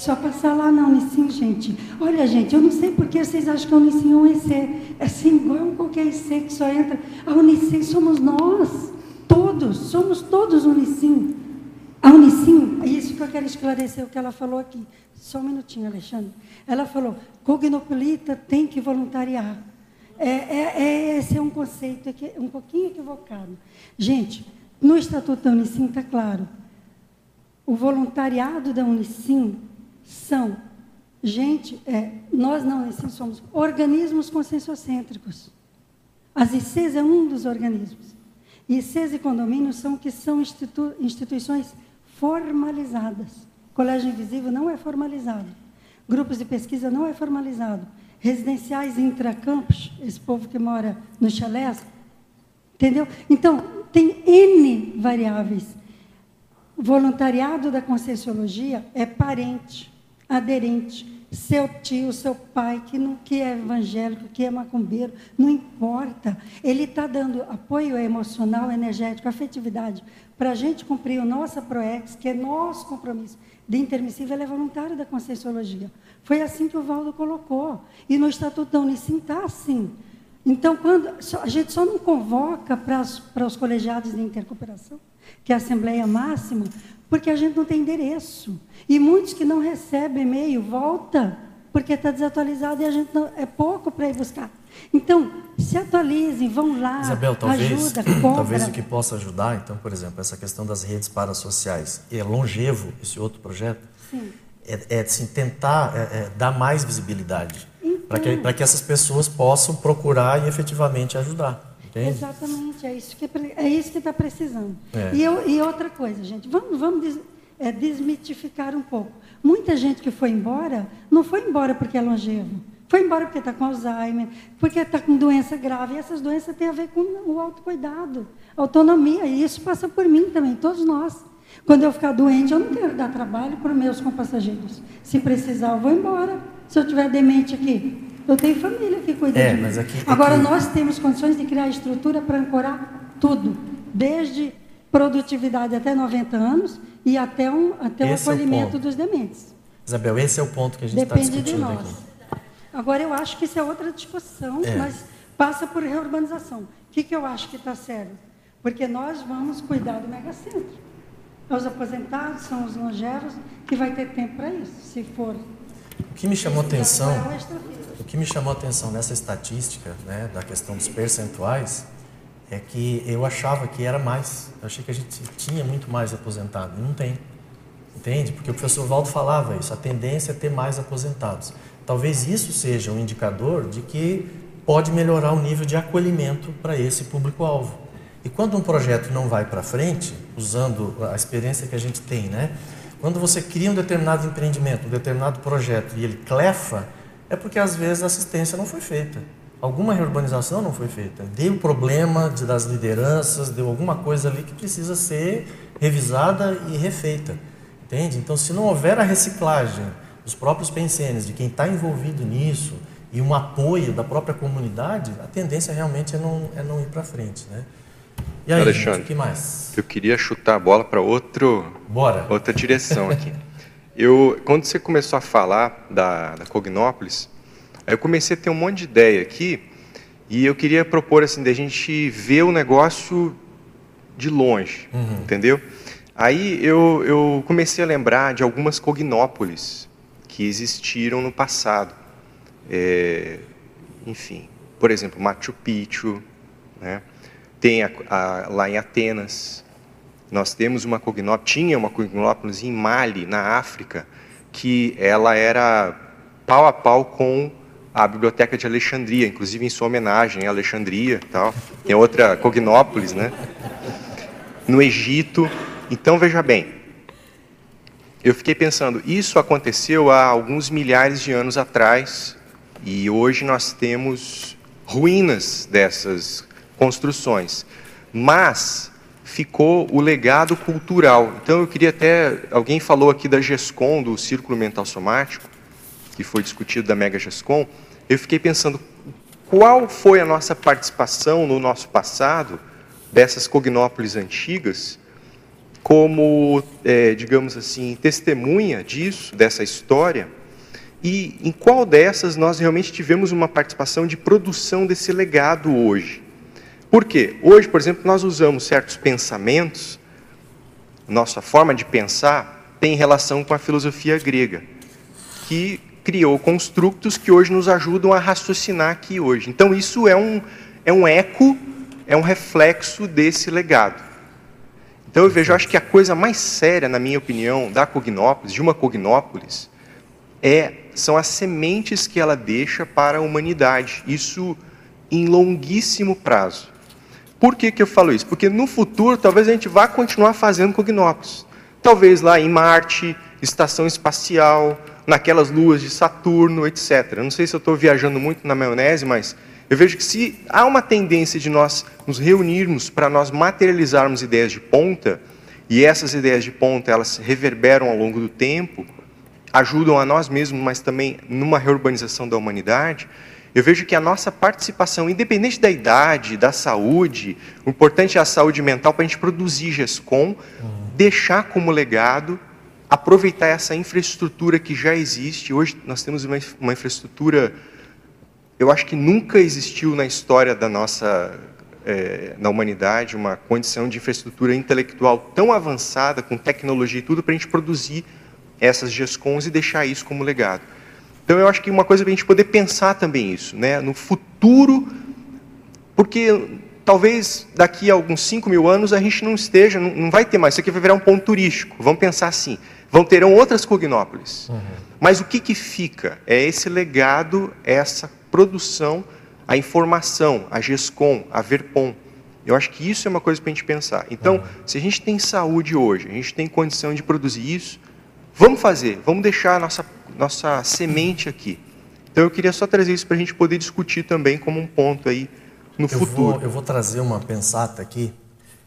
só passar lá na Unicim, gente. Olha, gente, eu não sei por que vocês acham que a Unicim é um IC. É assim, igual qualquer IC que só entra. A Unicim somos nós. Todos. Somos todos Unicim. A Unicim, é isso que eu quero esclarecer o que ela falou aqui. Só um minutinho, Alexandre. Ela falou, cognopolita tem que voluntariar. É, é, é, esse é um conceito um pouquinho equivocado. Gente, no Estatuto da Unicim está claro. O voluntariado da Unicim são, gente, é, nós não assim somos organismos conscienciocêntricos. As ICs é um dos organismos. ICs e condomínios são que são institu instituições formalizadas. Colégio Invisível não é formalizado. Grupos de pesquisa não é formalizado. Residenciais intracampos, esse povo que mora no chalés, entendeu? Então, tem N variáveis. O voluntariado da Conscienciologia é parente aderente, seu tio, seu pai, que, não, que é evangélico, que é macumbeiro, não importa. Ele está dando apoio emocional, energético, afetividade, para a gente cumprir o nosso PROEX, que é nosso compromisso de intermissivo, ele é voluntário da Conscienciologia. Foi assim que o Valdo colocou. E no Estatuto da Unicim está assim. Então, quando, a gente só não convoca para os colegiados de intercooperação, que é a Assembleia Máxima, porque a gente não tem endereço. E muitos que não recebem e-mail, volta, porque está desatualizado e a gente não, é pouco para ir buscar. Então, se atualizem, vão lá, Isabel, talvez, ajuda, compra. Talvez o que possa ajudar, então, por exemplo, essa questão das redes parasociais. E é longevo esse outro projeto? Sim. É, é assim, tentar é, é, dar mais visibilidade. Então, para que, que essas pessoas possam procurar e efetivamente ajudar. Entende? Exatamente, é isso que é isso que está precisando. É. E, eu, e, outra coisa, gente, vamos, vamos des, é, desmitificar um pouco. Muita gente que foi embora não foi embora porque é longevo. Foi embora porque está com Alzheimer, porque está com doença grave. E essas doenças têm a ver com o autocuidado, autonomia. E isso passa por mim também, todos nós. Quando eu ficar doente, eu não quero dar trabalho para os meus compassageiros. Se precisar, eu vou embora. Se eu tiver demente aqui, eu tenho família que cuida é, de mim. Aqui, Agora, aqui... nós temos condições de criar estrutura para ancorar tudo, desde produtividade até 90 anos e até, um, até o acolhimento é o dos dementes. Isabel, esse é o ponto que a gente está discutindo de nós. aqui. Agora, eu acho que isso é outra discussão, é. mas passa por reurbanização. O que, que eu acho que está sério? Porque nós vamos cuidar do megacentro. Os aposentados são os longevos que vai ter tempo para isso, se for. O que me chamou atenção o que me chamou a atenção nessa estatística, né, da questão dos percentuais, é que eu achava que era mais. Eu achei que a gente tinha muito mais aposentado. Não tem. Entende? Porque o professor Valdo falava isso. A tendência é ter mais aposentados. Talvez isso seja um indicador de que pode melhorar o nível de acolhimento para esse público-alvo. E quando um projeto não vai para frente, usando a experiência que a gente tem, né? Quando você cria um determinado empreendimento, um determinado projeto e ele clefa, é porque às vezes a assistência não foi feita. Alguma reurbanização não foi feita. Deu problema de, das lideranças, deu alguma coisa ali que precisa ser revisada e refeita. Entende? Então, se não houver a reciclagem dos próprios pensenes, de quem está envolvido nisso, e um apoio da própria comunidade, a tendência realmente é não, é não ir para frente. Né? E aí, Alexandre, o que mais? Eu queria chutar a bola para outra direção aqui. Eu, quando você começou a falar da, da Cognópolis, eu comecei a ter um monte de ideia aqui e eu queria propor assim, da gente ver o negócio de longe, uhum. entendeu? Aí eu, eu comecei a lembrar de algumas cognópolis que existiram no passado. É, enfim, por exemplo, Machu Picchu, né? tem a, a, lá em Atenas, nós temos uma cognópolis, tinha uma cognópolis em Mali, na África, que ela era pau a pau com a Biblioteca de Alexandria, inclusive em sua homenagem a Alexandria, tal. Tem outra Cognópolis, né? No Egito. Então veja bem, eu fiquei pensando, isso aconteceu há alguns milhares de anos atrás e hoje nós temos ruínas dessas construções. Mas ficou o legado cultural. Então eu queria até alguém falou aqui da GESCOM, do Círculo Mental Somático, que foi discutido da Mega GESCOM. Eu fiquei pensando qual foi a nossa participação no nosso passado dessas cognópolis antigas como, é, digamos assim, testemunha disso, dessa história, e em qual dessas nós realmente tivemos uma participação de produção desse legado hoje. Por quê? Hoje, por exemplo, nós usamos certos pensamentos, nossa forma de pensar tem relação com a filosofia grega, que criou construtos que hoje nos ajudam a raciocinar aqui hoje. Então, isso é um, é um eco, é um reflexo desse legado. Então, eu vejo, eu acho que a coisa mais séria, na minha opinião, da Cognópolis, de uma Cognópolis, é, são as sementes que ela deixa para a humanidade. Isso em longuíssimo prazo. Por que, que eu falo isso? Porque no futuro talvez a gente vá continuar fazendo cognópolis. Talvez lá em Marte, estação espacial, naquelas luas de Saturno, etc. não sei se eu estou viajando muito na maionese, mas eu vejo que se há uma tendência de nós nos reunirmos para nós materializarmos ideias de ponta, e essas ideias de ponta elas reverberam ao longo do tempo, ajudam a nós mesmos, mas também numa reurbanização da humanidade, eu vejo que a nossa participação, independente da idade, da saúde, o importante é a saúde mental para a gente produzir GESCOM, deixar como legado, aproveitar essa infraestrutura que já existe. Hoje nós temos uma, uma infraestrutura, eu acho que nunca existiu na história da nossa, é, na humanidade, uma condição de infraestrutura intelectual tão avançada, com tecnologia e tudo, para a gente produzir essas GESCONs e deixar isso como legado. Então, eu acho que uma coisa para a gente poder pensar também isso, né? no futuro, porque talvez daqui a alguns 5 mil anos a gente não esteja, não, não, vai ter mais, isso aqui vai virar um ponto turístico. Vamos pensar assim, vão terão outras cognópolis. Uhum. Mas o que, que fica? É esse legado, essa produção, a informação, a GESCOM, a VERPOM. Eu acho que isso é uma coisa para a gente pensar. Então, uhum. se a gente tem saúde hoje, a gente tem condição de produzir isso, vamos fazer, vamos deixar a nossa nossa semente aqui. Então eu queria só trazer isso para a gente poder discutir também como um ponto aí no eu futuro. Vou, eu vou trazer uma pensata aqui,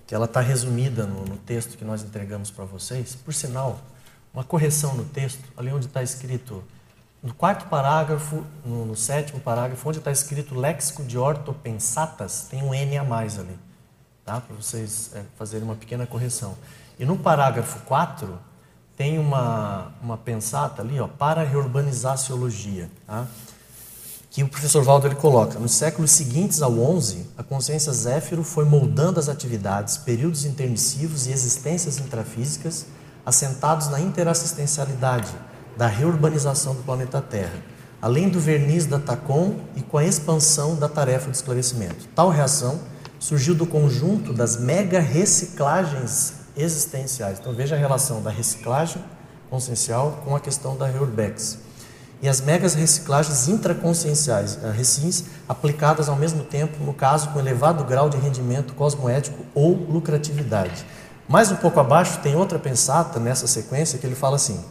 que ela está resumida no, no, texto que nós entregamos para vocês. Por sinal, uma correção no texto, ali onde está escrito, no quarto parágrafo, no, no sétimo parágrafo, onde está escrito léxico de ortopensatas, tem um N a mais ali, tá? para vocês é, fazerem uma pequena correção. E no parágrafo 4, tem uma, uma pensata ali, ó, para reurbanizar a sociologia, tá? que o professor Valdo ele coloca. Nos séculos seguintes ao XI, a consciência Zéfiro foi moldando as atividades, períodos intermissivos e existências intrafísicas assentados na interassistencialidade da reurbanização do planeta Terra, além do verniz da TACOM e com a expansão da tarefa de esclarecimento. Tal reação surgiu do conjunto das mega reciclagens existenciais. Então veja a relação da reciclagem consciencial com a questão da Reurbex. E as megas reciclagens intraconscienciais, eh, recins, aplicadas ao mesmo tempo, no caso, com elevado grau de rendimento cosmoético ou lucratividade. Mais um pouco abaixo tem outra pensata nessa sequência que ele fala assim: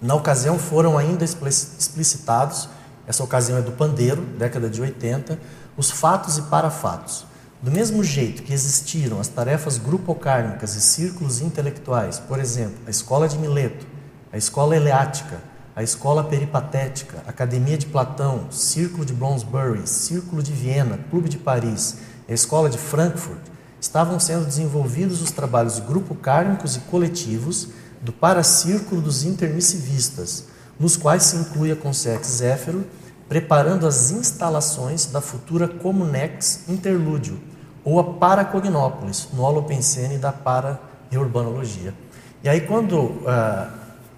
na ocasião foram ainda explicitados, essa ocasião é do Pandeiro, década de 80, os fatos e parafatos. Do mesmo jeito que existiram as tarefas grupocármicas e círculos intelectuais, por exemplo, a escola de Mileto, a escola eleática, a escola peripatética, academia de Platão, círculo de Bloomsbury, círculo de Viena, clube de Paris, a escola de Frankfurt, estavam sendo desenvolvidos os trabalhos grupocármicos e coletivos do paracírculo dos intermissivistas, nos quais se inclui a Consex Zéfiro, preparando as instalações da futura Comunex Interlúdio, ou a Paracognópolis, no Holopensene da Para-Reurbanologia. E aí, quando, uh,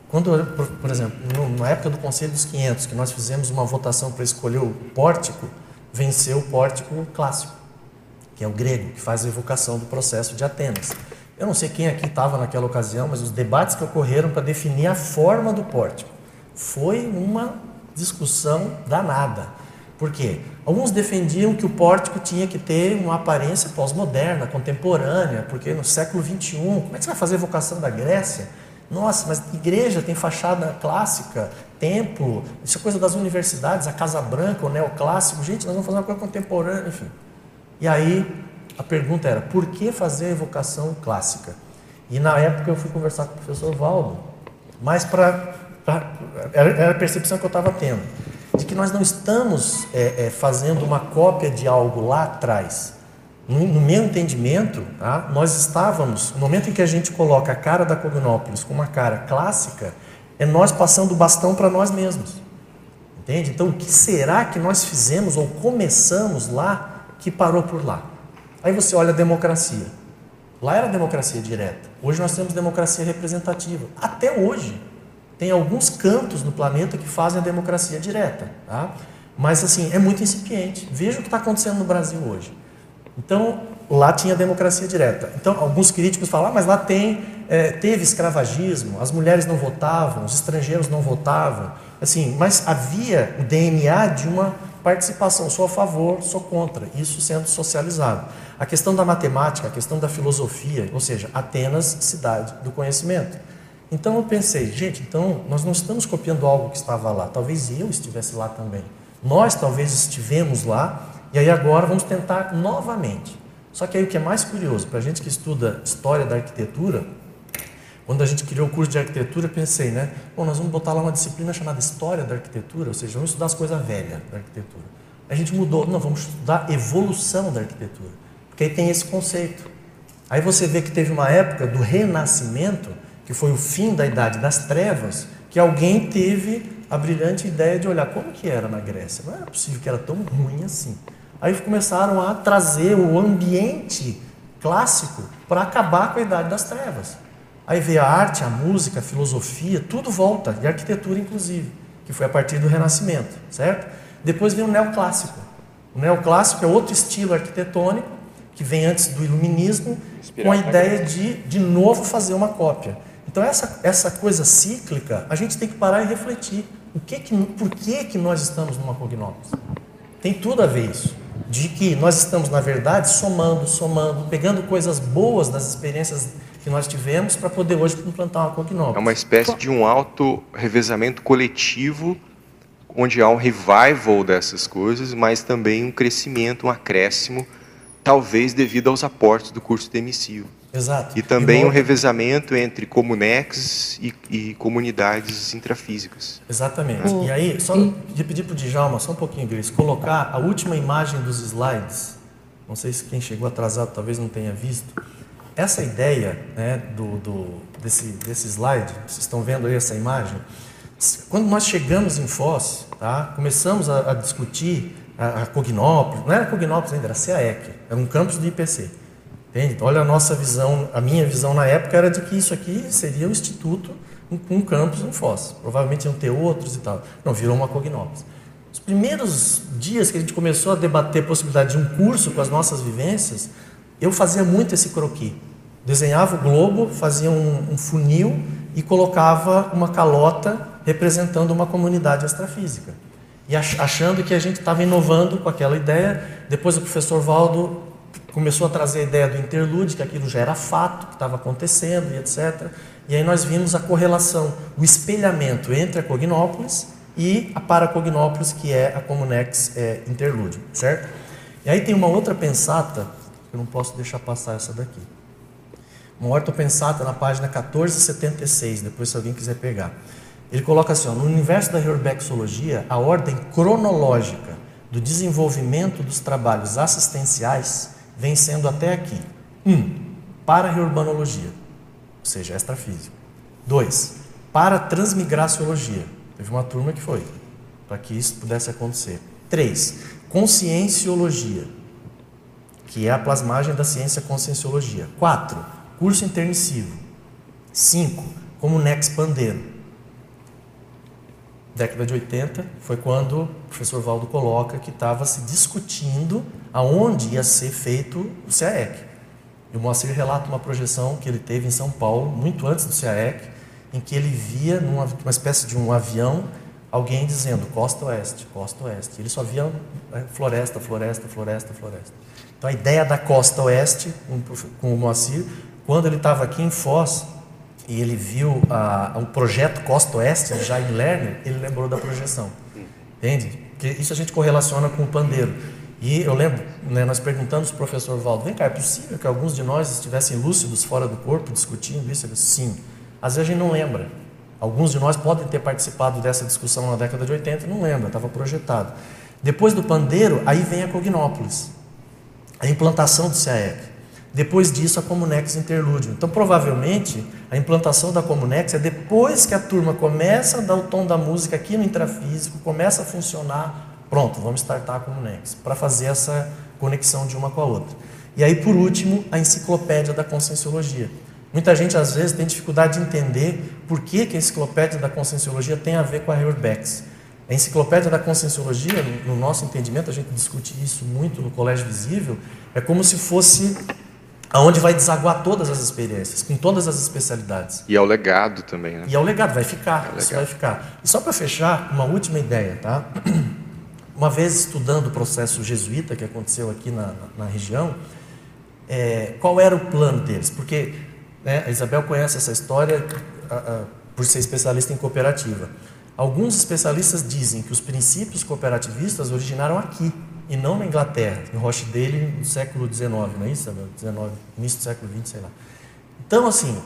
quando por, por, exemplo, na época do Conselho dos 500, que nós fizemos uma votação para escolher o pórtico, venceu o pórtico clássico, que é o grego, que faz a evocação do processo de Atenas. Eu não sei quem aqui estava naquela ocasião, mas os debates que ocorreram para definir a forma do pórtico. Foi uma discussão danada. Por quê? Alguns defendiam que o pórtico tinha que ter uma aparência pós-moderna, contemporânea, porque no século XXI, como é que você vai fazer evocação da Grécia? Nossa, mas igreja tem fachada clássica, templo, isso é coisa das universidades, a Casa Branca, o neoclássico. Gente, nós vamos fazer uma coisa contemporânea, enfim. E aí a pergunta era, por que fazer a evocação clássica? E na época eu fui conversar com o professor Valdo, mas para. Era a percepção que eu estava tendo, de que nós não estamos é, é, fazendo uma cópia de algo lá atrás. No, no meu entendimento, tá, nós estávamos, no momento em que a gente coloca a cara da Cognópolis com uma cara clássica, é nós passando o bastão para nós mesmos. Entende? Então, o que será que nós fizemos ou começamos lá que parou por lá? Aí você olha a democracia. Lá era democracia direta. Hoje nós temos democracia representativa. Até hoje. Tem alguns cantos no planeta que fazem a democracia direta. Tá? Mas, assim, é muito incipiente. Veja o que está acontecendo no Brasil hoje. Então, lá tinha democracia direta. Então, alguns críticos falam, ah, mas lá tem, é, teve escravagismo, as mulheres não votavam, os estrangeiros não votavam. Assim, mas havia o DNA de uma participação, sou a favor, sou contra, isso sendo socializado. A questão da matemática, a questão da filosofia, ou seja, Atenas, cidade do conhecimento. Então eu pensei, gente, então nós não estamos copiando algo que estava lá, talvez eu estivesse lá também. Nós talvez estivemos lá e aí agora vamos tentar novamente. Só que aí o que é mais curioso, para a gente que estuda história da arquitetura, quando a gente criou o curso de arquitetura, pensei, né? Bom, nós vamos botar lá uma disciplina chamada História da Arquitetura, ou seja, vamos estudar as coisas velhas da arquitetura. A gente mudou, não, vamos estudar evolução da arquitetura, porque aí tem esse conceito. Aí você vê que teve uma época do renascimento, que foi o fim da Idade das Trevas, que alguém teve a brilhante ideia de olhar como que era na Grécia. Não era possível que era tão ruim assim. Aí começaram a trazer o ambiente clássico para acabar com a Idade das Trevas. Aí veio a arte, a música, a filosofia, tudo volta, e a arquitetura inclusive, que foi a partir do Renascimento, certo? Depois vem o neoclássico. O neoclássico é outro estilo arquitetônico que vem antes do iluminismo, com a ideia de de novo fazer uma cópia. Então essa essa coisa cíclica, a gente tem que parar e refletir. O que que, por que que nós estamos numa cognópolis? Tem tudo a ver isso. De que nós estamos, na verdade, somando, somando, pegando coisas boas das experiências que nós tivemos para poder hoje implantar uma cognópolis. É uma espécie de um auto-revezamento coletivo, onde há um revival dessas coisas, mas também um crescimento, um acréscimo, talvez devido aos aportes do curso de emissivo. Exato. E também e um revezamento entre comunex e, e, comunidades intrafísicas. Exatamente. E aí, só de pedir para o Djalma, só um pouquinho, Grace, colocar a última imagem dos slides. Não sei se quem chegou atrasado talvez não tenha visto. Essa ideia né, do, do, desse, desse slide, vocês estão vendo aí essa imagem? Quando nós chegamos em Foz, tá, começamos a, a discutir a, a Cognópolis, não era Cognópolis ainda, era CAEC, era um campus do IPC. Entende? Olha a nossa visão, a minha visão na época era de que isso aqui seria o instituto com um campus em Foz. Provavelmente iam ter outros e tal. Não, virou uma Cognópolis. Os primeiros dias que a gente começou a debater a possibilidade de um curso com as nossas vivências, eu fazia muito esse croquis. Desenhava o globo, fazia um, um funil e colocava uma calota representando uma comunidade astrafísica. E achando que a gente estava inovando com aquela ideia. Depois o professor Valdo começou a trazer a ideia do interlude, que aquilo já era fato, que estava acontecendo e etc. E aí nós vimos a correlação, o espelhamento entre a Cognópolis e a Paracognópolis, que é a Comunex é, Interlude, certo? E aí tem uma outra pensata, eu não posso deixar passar essa daqui. Uma ortopensata na página 1476, depois se alguém quiser pegar. Ele coloca assim, ó, no universo da Reurbexologia, a ordem cronológica do desenvolvimento dos trabalhos assistenciais vem sendo até aqui. 1. Um, para reurbanologia, ou seja, extrafísico. 2. Para transmigraciologia. Teve uma turma que foi, para que isso pudesse acontecer. 3. Conscienciologia, que é a plasmagem da ciência conscienciologia. 4. Curso intermissivo. 5. Comunex Pandeiro década de 80 foi quando o professor Valdo coloca que estava se discutindo aonde ia ser feito o CAEC. E o Moacir relata uma projeção que ele teve em São Paulo, muito antes do CAEC, em que ele via numa uma espécie de um avião alguém dizendo costa oeste, costa oeste. Ele só via né, floresta, floresta, floresta, floresta. Então a ideia da costa oeste com o Moacir, quando ele estava aqui em Foz e ele viu a, um projeto Costa Oeste de Jaime Lerner, ele lembrou da projeção. Entende? Porque isso a gente correlaciona com o pandeiro. E eu lembro, né, nós perguntamos para o professor Valdo, vem cá, é possível que alguns de nós estivessem lúcidos fora do corpo discutindo isso? Ele disse, sim. Às vezes a gente não lembra. Alguns de nós podem ter participado dessa discussão na década de 80 e não lembra, estava projetado. Depois do pandeiro, aí vem a Cognópolis, a implantação do CAEC. Depois disso, a Comunex Interlúdio. Então, provavelmente, a implantação da Comunex é depois que a turma começa a dar o tom da música aqui no intrafísico, começa a funcionar Pronto, vamos startar a Comunex, para fazer essa conexão de uma com a outra. E aí, por último, a enciclopédia da conscienciologia. Muita gente, às vezes, tem dificuldade de entender por que, que a enciclopédia da conscienciologia tem a ver com a Heurbex. A enciclopédia da conscienciologia, no nosso entendimento, a gente discute isso muito no Colégio Visível, é como se fosse aonde vai desaguar todas as experiências, com todas as especialidades. E é o legado também, né? E é o legado, vai ficar, é isso vai ficar. E só para fechar, uma última ideia, tá? Uma vez estudando o processo jesuíta que aconteceu aqui na, na, região, é, qual era o plano deles? Porque né, a Isabel conhece essa história a, a, por ser especialista em cooperativa. Alguns especialistas dizem que os princípios cooperativistas originaram aqui e não na Inglaterra, em Rochdale, no século XIX, não é isso, Isabel? 19, início do século XX, sei lá. Então, assim,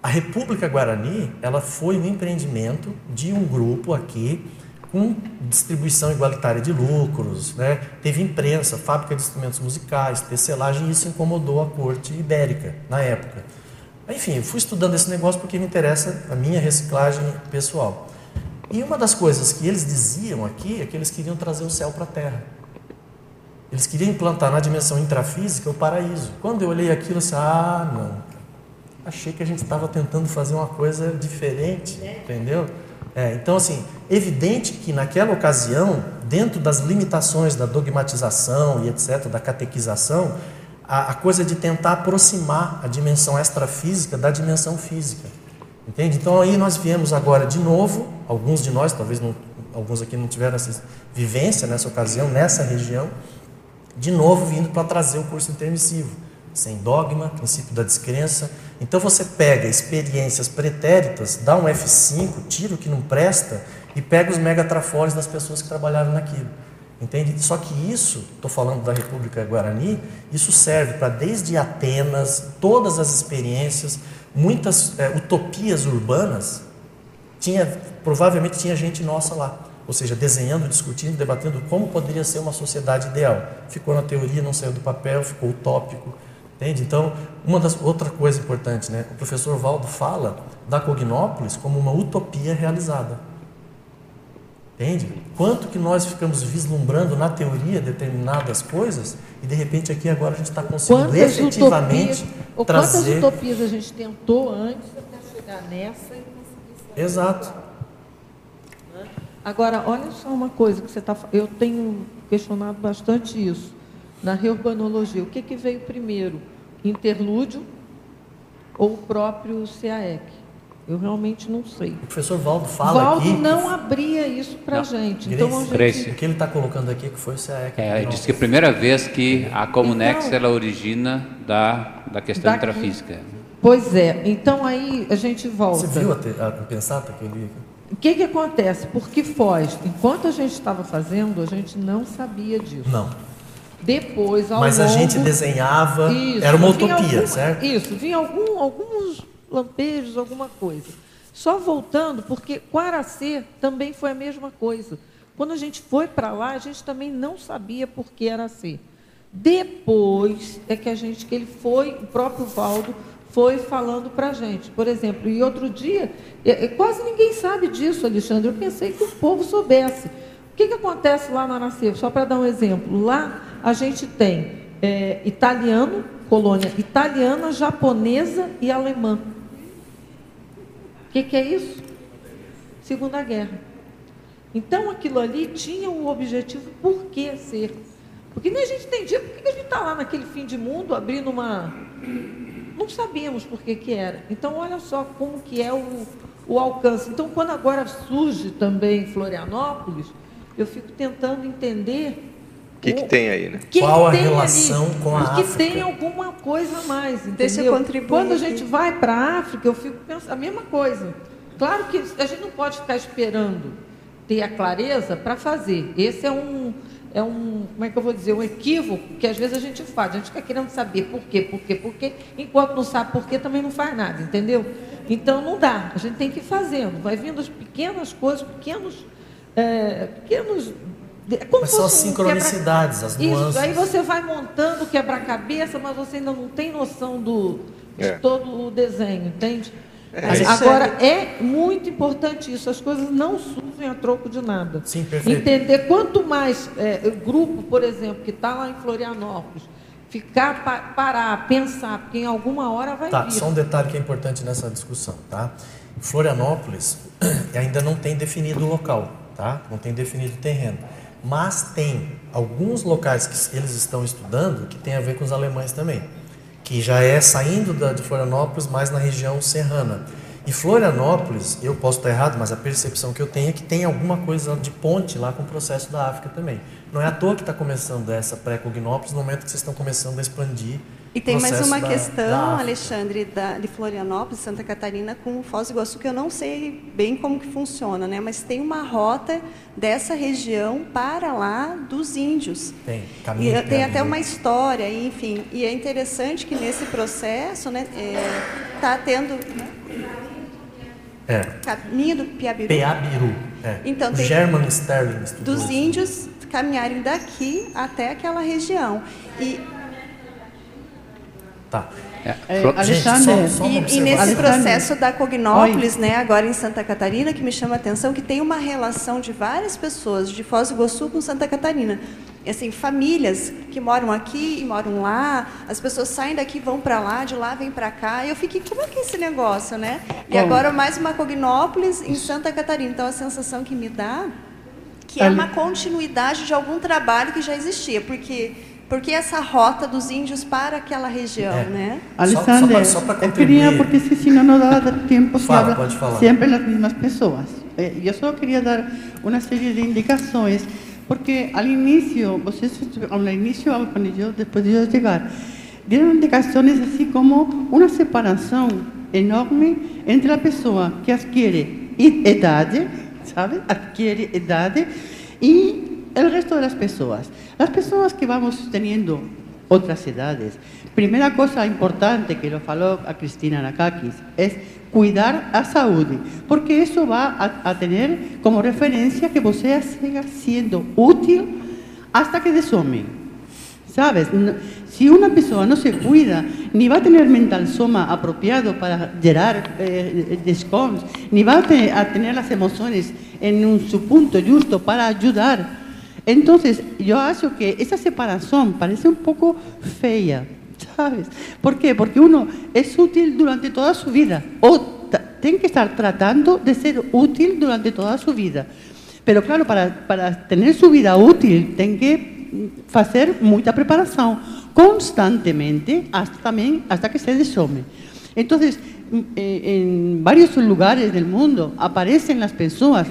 a República Guarani, ela foi um empreendimento de um grupo aqui com distribuição igualitária de lucros, né? teve imprensa, fábrica de instrumentos musicais, tecelagem, e isso incomodou a corte ibérica na época. Enfim, fui estudando esse negócio porque me interessa a minha reciclagem pessoal. E uma das coisas que eles diziam aqui é que eles queriam trazer o céu para a terra. Eles queriam implantar na dimensão intrafísica o paraíso. Quando eu olhei aquilo, eu disse, ah, não, achei que a gente estava tentando fazer uma coisa diferente, entendeu? É, então, assim, evidente que naquela ocasião, dentro das limitações da dogmatização e etc., da catequização, a, a coisa de tentar aproximar a dimensão extrafísica da dimensão física. Entende? Então, aí nós viemos agora de novo, alguns de nós, talvez não, alguns aqui não tiveram essa vivência nessa ocasião, nessa região, de novo vindo para trazer o curso intermissivo sem dogma, princípio da descrença. Então você pega experiências pretéritas, dá um F5, tira o que não presta e pega os megatrafores das pessoas que trabalharam naquilo. Entende? Só que isso, estou falando da República Guarani, isso serve para desde Atenas, todas as experiências, muitas é, utopias urbanas, tinha, provavelmente tinha gente nossa lá. Ou seja, desenhando, discutindo, debatendo como poderia ser uma sociedade ideal. Ficou na teoria, não saiu do papel, ficou utópico. Entende? Então, uma das outra coisa importante, né? O professor Valdo fala da Cognópolis como uma utopia realizada. Entende? Quanto que nós ficamos vislumbrando na teoria determinadas coisas e de repente aqui agora a gente está conseguindo quantas efetivamente utopias, trazer... Quantas utopias a gente tentou antes até chegar nessa e conseguir Exato. Agora, olha só uma coisa que você está... Eu tenho questionado bastante isso na reurbanologia. O que, que veio primeiro? Interlúdio ou o próprio CAEC? Eu realmente não sei. O professor Valdo fala Valdo aqui... não abria isso para a gente. Grace, então, a gente... Grace, o que ele está colocando aqui é que foi o CAEC. É, ele disse que é a primeira vez que a Comunex então, ela origina da, da questão daqui, intrafísica. Pois é. Então, aí a gente volta. Você viu a, a pensata que eu li aqui? O que, que acontece? Porque Foz, enquanto a gente estava fazendo, a gente não sabia disso. Não. Depois, ao Mas longo, a gente desenhava, isso, era uma utopia, certo? Isso, vinha algum, alguns lampejos, alguma coisa. Só voltando, porque Quaracê também foi a mesma coisa. Quando a gente foi para lá, a gente também não sabia por que era ser. Depois é que a gente, que ele foi, o próprio Valdo foi falando para a gente. Por exemplo, e outro dia, quase ninguém sabe disso, Alexandre. Eu pensei que o povo soubesse. O que, que acontece lá no Aracê? Só para dar um exemplo. Lá a gente tem é, italiano, colônia italiana, japonesa e alemã. O que, que é isso? Segunda Guerra. Então aquilo ali tinha o objetivo por que ser. Porque nem a gente entendia por que a gente está lá naquele fim de mundo abrindo uma. Não sabíamos por que, que era. Então olha só como que é o, o alcance. Então, quando agora surge também Florianópolis, eu fico tentando entender que, que tem aí, né? Qual a relação ali, com a que África? tem alguma coisa a mais, entendeu? Deixa eu contribuir Quando a gente vai para a África, eu fico pensando a mesma coisa. Claro que a gente não pode ficar esperando ter a clareza para fazer. Esse é um, é um, como é que eu vou dizer, um equívoco que às vezes a gente faz. A gente fica querendo saber por quê, por quê, por quê, enquanto não sabe por quê, também não faz nada, entendeu? Então não dá. A gente tem que ir fazendo. Vai vindo as pequenas coisas, pequenos, é, pequenos como Mas são as sincronicidades, as nuances. Isso, aí você vai montando quebra-cabeça, mas você ainda não tem noção do, de É. todo o desenho, entende? É, Mas Agora, é muito importante isso, as coisas não surgem a troco de nada. Sim, perfeito. Entender quanto mais é, o grupo, por exemplo, que está lá em Florianópolis, ficar, pa- parar, pensar, porque em alguma hora vai Tá, vir. só um detalhe que é importante nessa discussão, tá? Florianópolis ainda não tem definido o local, tá? Não tem definido o terreno. Mas tem alguns locais que eles estão estudando que tem a ver com os alemães também, que já é saindo da, de Florianópolis, mais na região serrana. E Florianópolis, eu posso estar errado, mas a percepção que eu tenho é que tem alguma coisa de ponte lá com o processo da África também. Não é à toa que está começando essa pré-cognópolis no momento que vocês estão começando a expandir E tem mais uma da- questão, da. Alexandre, da, de Florianópolis, Santa Catarina, com o Foz do Iguaçu, que eu não sei bem como que funciona, né? mas tem uma rota dessa região para lá dos índios. Tem, E caminho. tem caminho. até uma história, enfim. E é interessante que nesse processo está né, tá tendo É. caminho do Piabiru, Peabiru. É. Então, tem- German Sterling dos índios caminharem daqui até aquela região. E Tá. É, É, Flo- Gente, Alexandre, só- só E, e nesse Alexandre. processo da Cognópolis, né, agora em Santa Catarina, que me chama a atenção, que tem uma relação de várias pessoas de Foz do Iguaçu com Santa Catarina. E, assim, famílias que moram aqui e moram lá, as pessoas saem daqui e vão para lá, de lá vêm para cá. E eu fiquei, como é que é esse negócio, né? E Bom. agora mais uma Cognópolis em Santa Catarina. Então a sensação que me dá que é uma continuidade de algum trabalho que já existia, porque porque essa rota dos índios para aquela região, É. né? Alexandre, só- só para eu queria, porque se, se no nos dá tempo, se Fala, habla sempre las mismas pessoas. Eh, eu só queria dar uma série de indicações, porque ao início, vocês, ao início, quando eu, depois de eu chegar, deram indicações assim como uma separação enorme entre a pessoa que adquire idade, sabe? Adquire idade e o resto das pessoas. As pessoas que vamos teniendo otras edades. Primera cosa importante que lo falou a Cristina Nakakis es cuidar a saúde, porque eso va a, tener como referencia que você siga siendo útil hasta que desome. ¿Sabes? Si una persona no se cuida, ni va a tener mental soma apropiado para gerar eh, ni va a, te- a tener las emociones en su punto justo para ayudar. Entonces, yo acho que esa separación parece un poco fea, ¿sabes? ¿Por qué? Porque uno es útil durante toda su vida, o tiene que estar tratando de ser útil durante toda su vida. Pero claro, para, para tener su vida útil, tem que fazer muita preparação constantemente, hasta, também, hasta que se desome. Entonces, mm, eh, en varios lugares del mundo aparecen las personas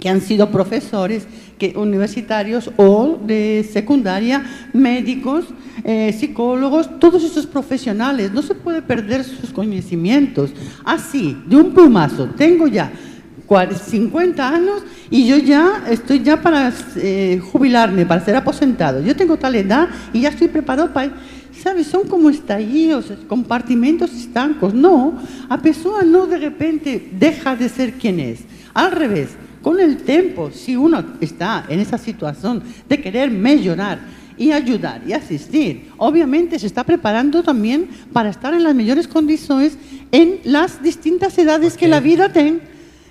que han sido profesores que, universitarios o de secundaria, médicos, eh, psicólogos, todos esos profesionales. No se puede perder sus conocimientos. Así, de un plumazo, tengo ya cuar- 50 años y yo ya estoy ya para eh, jubilarme, para ser aposentado. Yo tengo tal edad y ya estoy preparado para... ¿Sabes? Son como estallidos, compartimentos estancos. No, a persona no de repente deja de ser quien es. Al revés, con el tiempo, si uno está en esa situación de querer mejorar y ayudar y asistir, obviamente se está preparando también para estar en las mejores condiciones en las distintas edades que la vida tiene.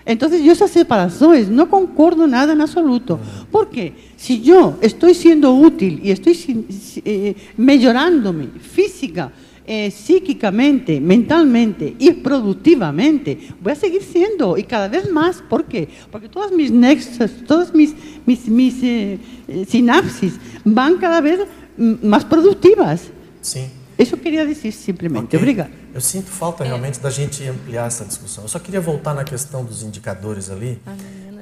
Entonces yo esas separaciones no concordo nada en absoluto. Porque si yo estoy siendo útil y estoy eh, mejorándome física, eh, psíquicamente, mentalmente y productivamente, voy a seguir siendo y cada vez más. ¿Por qué? Porque todas mis nexos, todas mis, mis, mis eh, eh, sinapsis van cada vez mm, más productivas. Sim. Eso quería decir simplemente. Ok. Obrigada. Eu sinto falta é. realmente da gente ampliar essa discussão. Eu só queria voltar na questão dos indicadores ali,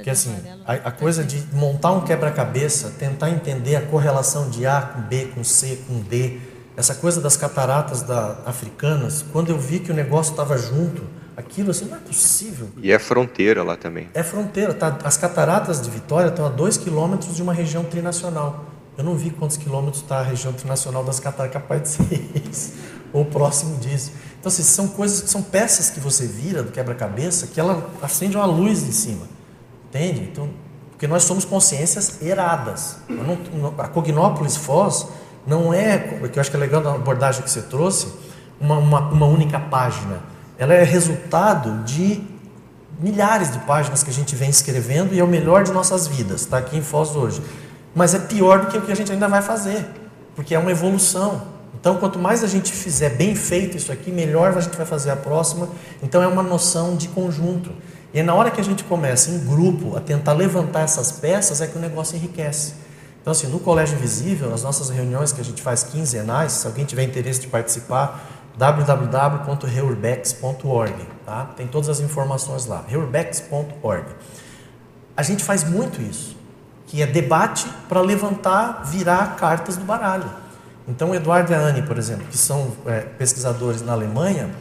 que assim, a, a coisa de montar um quebra-cabeça, tentar entender a correlação de A com B, com C, com D, essa coisa das cataratas da, africanas, quando eu vi que o negócio estava junto, aquilo assim, não é possível. E é fronteira lá também. É fronteira, tá? As cataratas de Vitória estão a dois quilômetros de uma região trinacional. Eu não vi quantos quilômetros está a região trinacional das cataratas, capaz de ser isso, ou próximo disso. Então, assim, são coisas, são peças que você vira do quebra-cabeça que ela acende uma luz em cima, entende? Então, porque nós somos consciências eradas. Não, a Cognópolis Foz não é, que eu acho que é legal da abordagem que você trouxe, uma, uma, uma única página. Ela é resultado de milhares de páginas que a gente vem escrevendo e é o melhor de nossas vidas, está aqui em Foz hoje mas é pior do que o que a gente ainda vai fazer, porque é uma evolução. Então, quanto mais a gente fizer bem feito isso aqui, melhor a gente vai fazer a próxima. Então, é uma noção de conjunto. E na hora que a gente começa em grupo a tentar levantar essas peças, é que o negócio enriquece. Então, assim, no Colégio Invisível, nas nossas reuniões que a gente faz quinzenais, se alguém tiver interesse de participar, www.reurbex.org, tá? Tem todas as informações lá, reurbex.org. A gente faz muito isso que é debate para levantar, virar cartas do baralho. Então, Eduardo e a Anne, por exemplo, que são é, pesquisadores na Alemanha,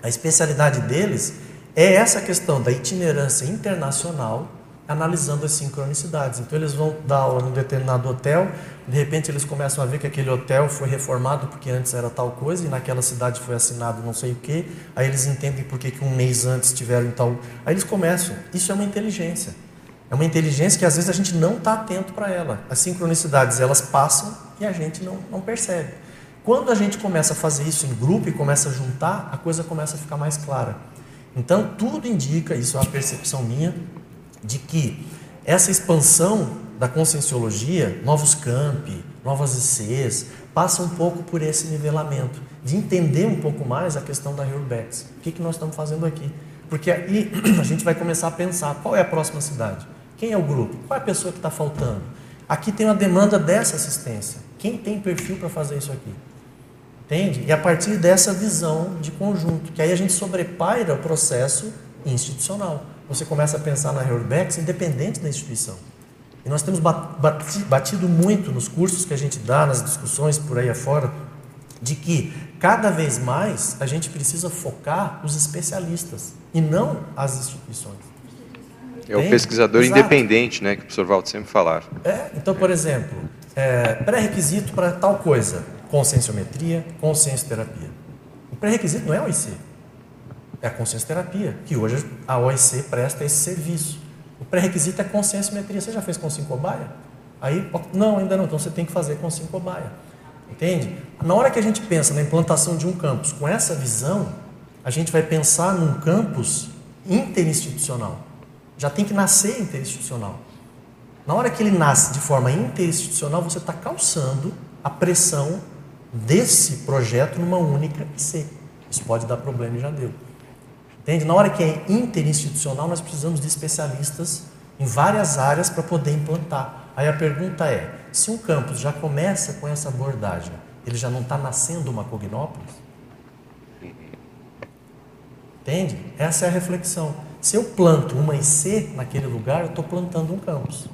a especialidade deles é essa questão da itinerância internacional, analisando as sincronicidades. Então, eles vão dar aula num determinado hotel, de repente eles começam a ver que aquele hotel foi reformado porque antes era tal coisa e naquela cidade foi assinado não sei o quê, aí eles entendem por que um mês antes tiveram tal. Aí eles começam. Isso é uma inteligência. É uma inteligência que às vezes a gente não está atento para ela. As sincronicidades elas passam e a gente não, não percebe. Quando a gente começa a fazer isso em grupo e começa a juntar, a coisa começa a ficar mais clara. Então tudo indica, isso é uma percepção minha, de que essa expansão da conscienciologia, novos campi, novas ICs, passa um pouco por esse nivelamento, de entender um pouco mais a questão da Urbex. O que, que nós estamos fazendo aqui? Porque aí a gente vai começar a pensar qual é a próxima cidade. Quem é o grupo? Qual é a pessoa que está faltando? Aqui tem uma demanda dessa assistência. Quem tem perfil para fazer isso aqui? Entende? E a partir dessa visão de conjunto, que aí a gente sobrepaira o processo institucional. Você começa a pensar na Reurbex independente da instituição. E nós temos batido muito nos cursos que a gente dá, nas discussões por aí afora, de que cada vez mais a gente precisa focar os especialistas e não as instituições. É o pesquisador Exato. independente, né, que o professor Walter sempre falar. É, então, por exemplo, é, pré-requisito para tal coisa, conscienciometria, consciencioterapia. O pré-requisito não é a OIC, é a consciencioterapia, que hoje a OIC presta esse serviço. O pré-requisito é conscienciometria. Você já fez com cobaia? Aí, não, ainda não, então você tem que fazer com cobaia. Entende? Na hora que a gente pensa na implantação de um campus com essa visão, a gente vai pensar num campus interinstitucional já tem que nascer interinstitucional. Na hora que ele nasce de forma interinstitucional, você está calçando a pressão desse projeto numa única IC. Isso pode dar problema e já deu. Entende? Na hora que é interinstitucional, nós precisamos de especialistas em várias áreas para poder implantar. Aí a pergunta é: se um campus já começa com essa abordagem, ele já não está nascendo uma Cognópolis? Entende? Essa é a reflexão. Se eu planto uma IC naquele lugar, eu estou plantando um campus.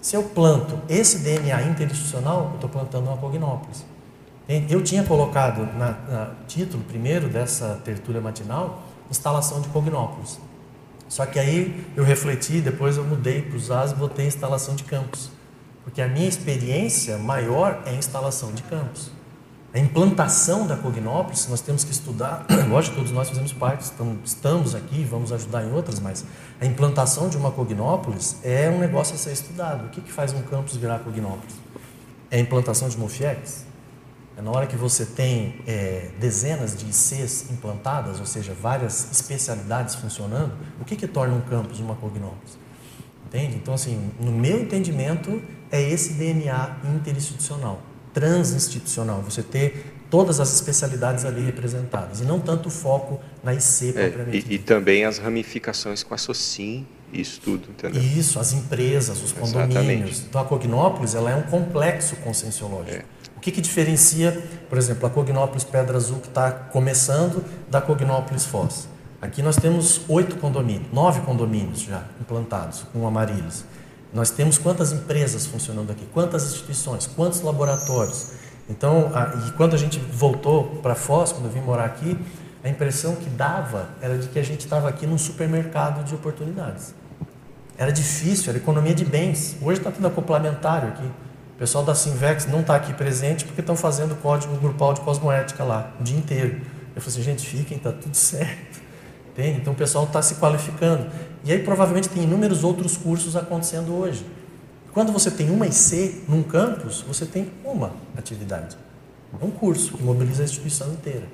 Se eu planto esse DNA interinstitucional, eu estou plantando uma Cognópolis. Eu tinha colocado na título primeiro dessa tertúlia matinal instalação de Cognópolis. Só que aí eu refleti, depois eu mudei para os AS e botei instalação de campus. Porque a minha experiência maior é instalação de campus. A implantação da Cognópolis, nós temos que estudar, lógico, todos nós fazemos parte, estamos aqui, vamos ajudar em outras, mas a implantação de uma Cognópolis é um negócio a ser estudado. O que, que faz um campus virar Cognópolis? É a implantação de MOFIEX? É na hora que você tem é, dezenas de ICs implantadas, ou seja, várias especialidades funcionando, o que, que torna um campus uma Cognópolis? Entende? Então, assim, no meu entendimento, é esse DNA interinstitucional transinstitucional, você ter todas as especialidades ali representadas e não tanto o foco na IC é, propriamente. E, e, também as ramificações com a SOCIM, isso tudo, entendeu? Isso, as empresas, os condomínios. Exatamente. Então a Cognópolis ela é um complexo conscienciológico. É. Que, que diferencia, por exemplo, a Cognópolis Pedra Azul que está começando da Cognópolis Foz? Aqui nós temos oito condomínios, nove condomínios já implantados com Amarílis. Nós temos quantas empresas funcionando aqui, quantas instituições, quantos laboratórios. Então, a, e quando a gente voltou para Foz, quando eu vim morar aqui, a impressão que dava era de que a gente estava aqui num supermercado de oportunidades. Era difícil, era economia de bens. Hoje está tudo acoplamentário aqui. O pessoal da Sinvex não está aqui presente porque estão fazendo código grupal de cosmoética lá o dia inteiro. Eu falei assim, gente, fiquem, está tudo certo. Entende? Então o pessoal está se qualificando. E aí provavelmente tem inúmeros outros cursos acontecendo hoje. Quando você tem uma IC num campus, você tem uma atividade. Um curso que mobiliza a instituição inteira.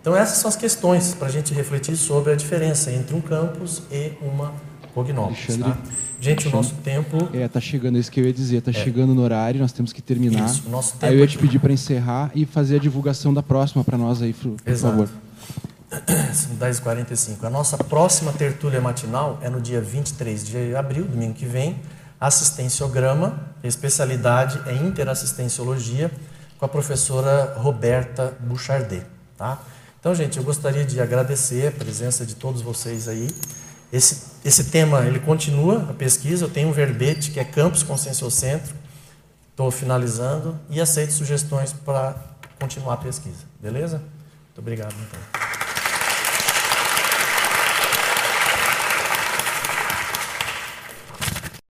Então essas são as questões para a gente refletir sobre a diferença entre um campus e uma Cognópolis. Tá? Gente, o nosso tempo. É, tá chegando, é isso que eu ia dizer, tá é. chegando no horário, nós temos que terminar. Isso, o nosso tempo. Aí eu ia te pedir para encerrar e fazer a divulgação da próxima para nós aí, por Exato. favor. São 10h45. A nossa próxima tertúlia matinal é no dia 23 de abril, domingo que vem, assistenciograma, a especialidade é interassistenciologia, com a professora Roberta Bouchardet. Tá? Então, gente, eu gostaria de agradecer a presença de todos vocês aí. Esse, esse tema, ele continua, a pesquisa, eu tenho um verbete que é campus conscienciocêntrico, estou finalizando e aceito sugestões para continuar a pesquisa, beleza? Muito obrigado, então.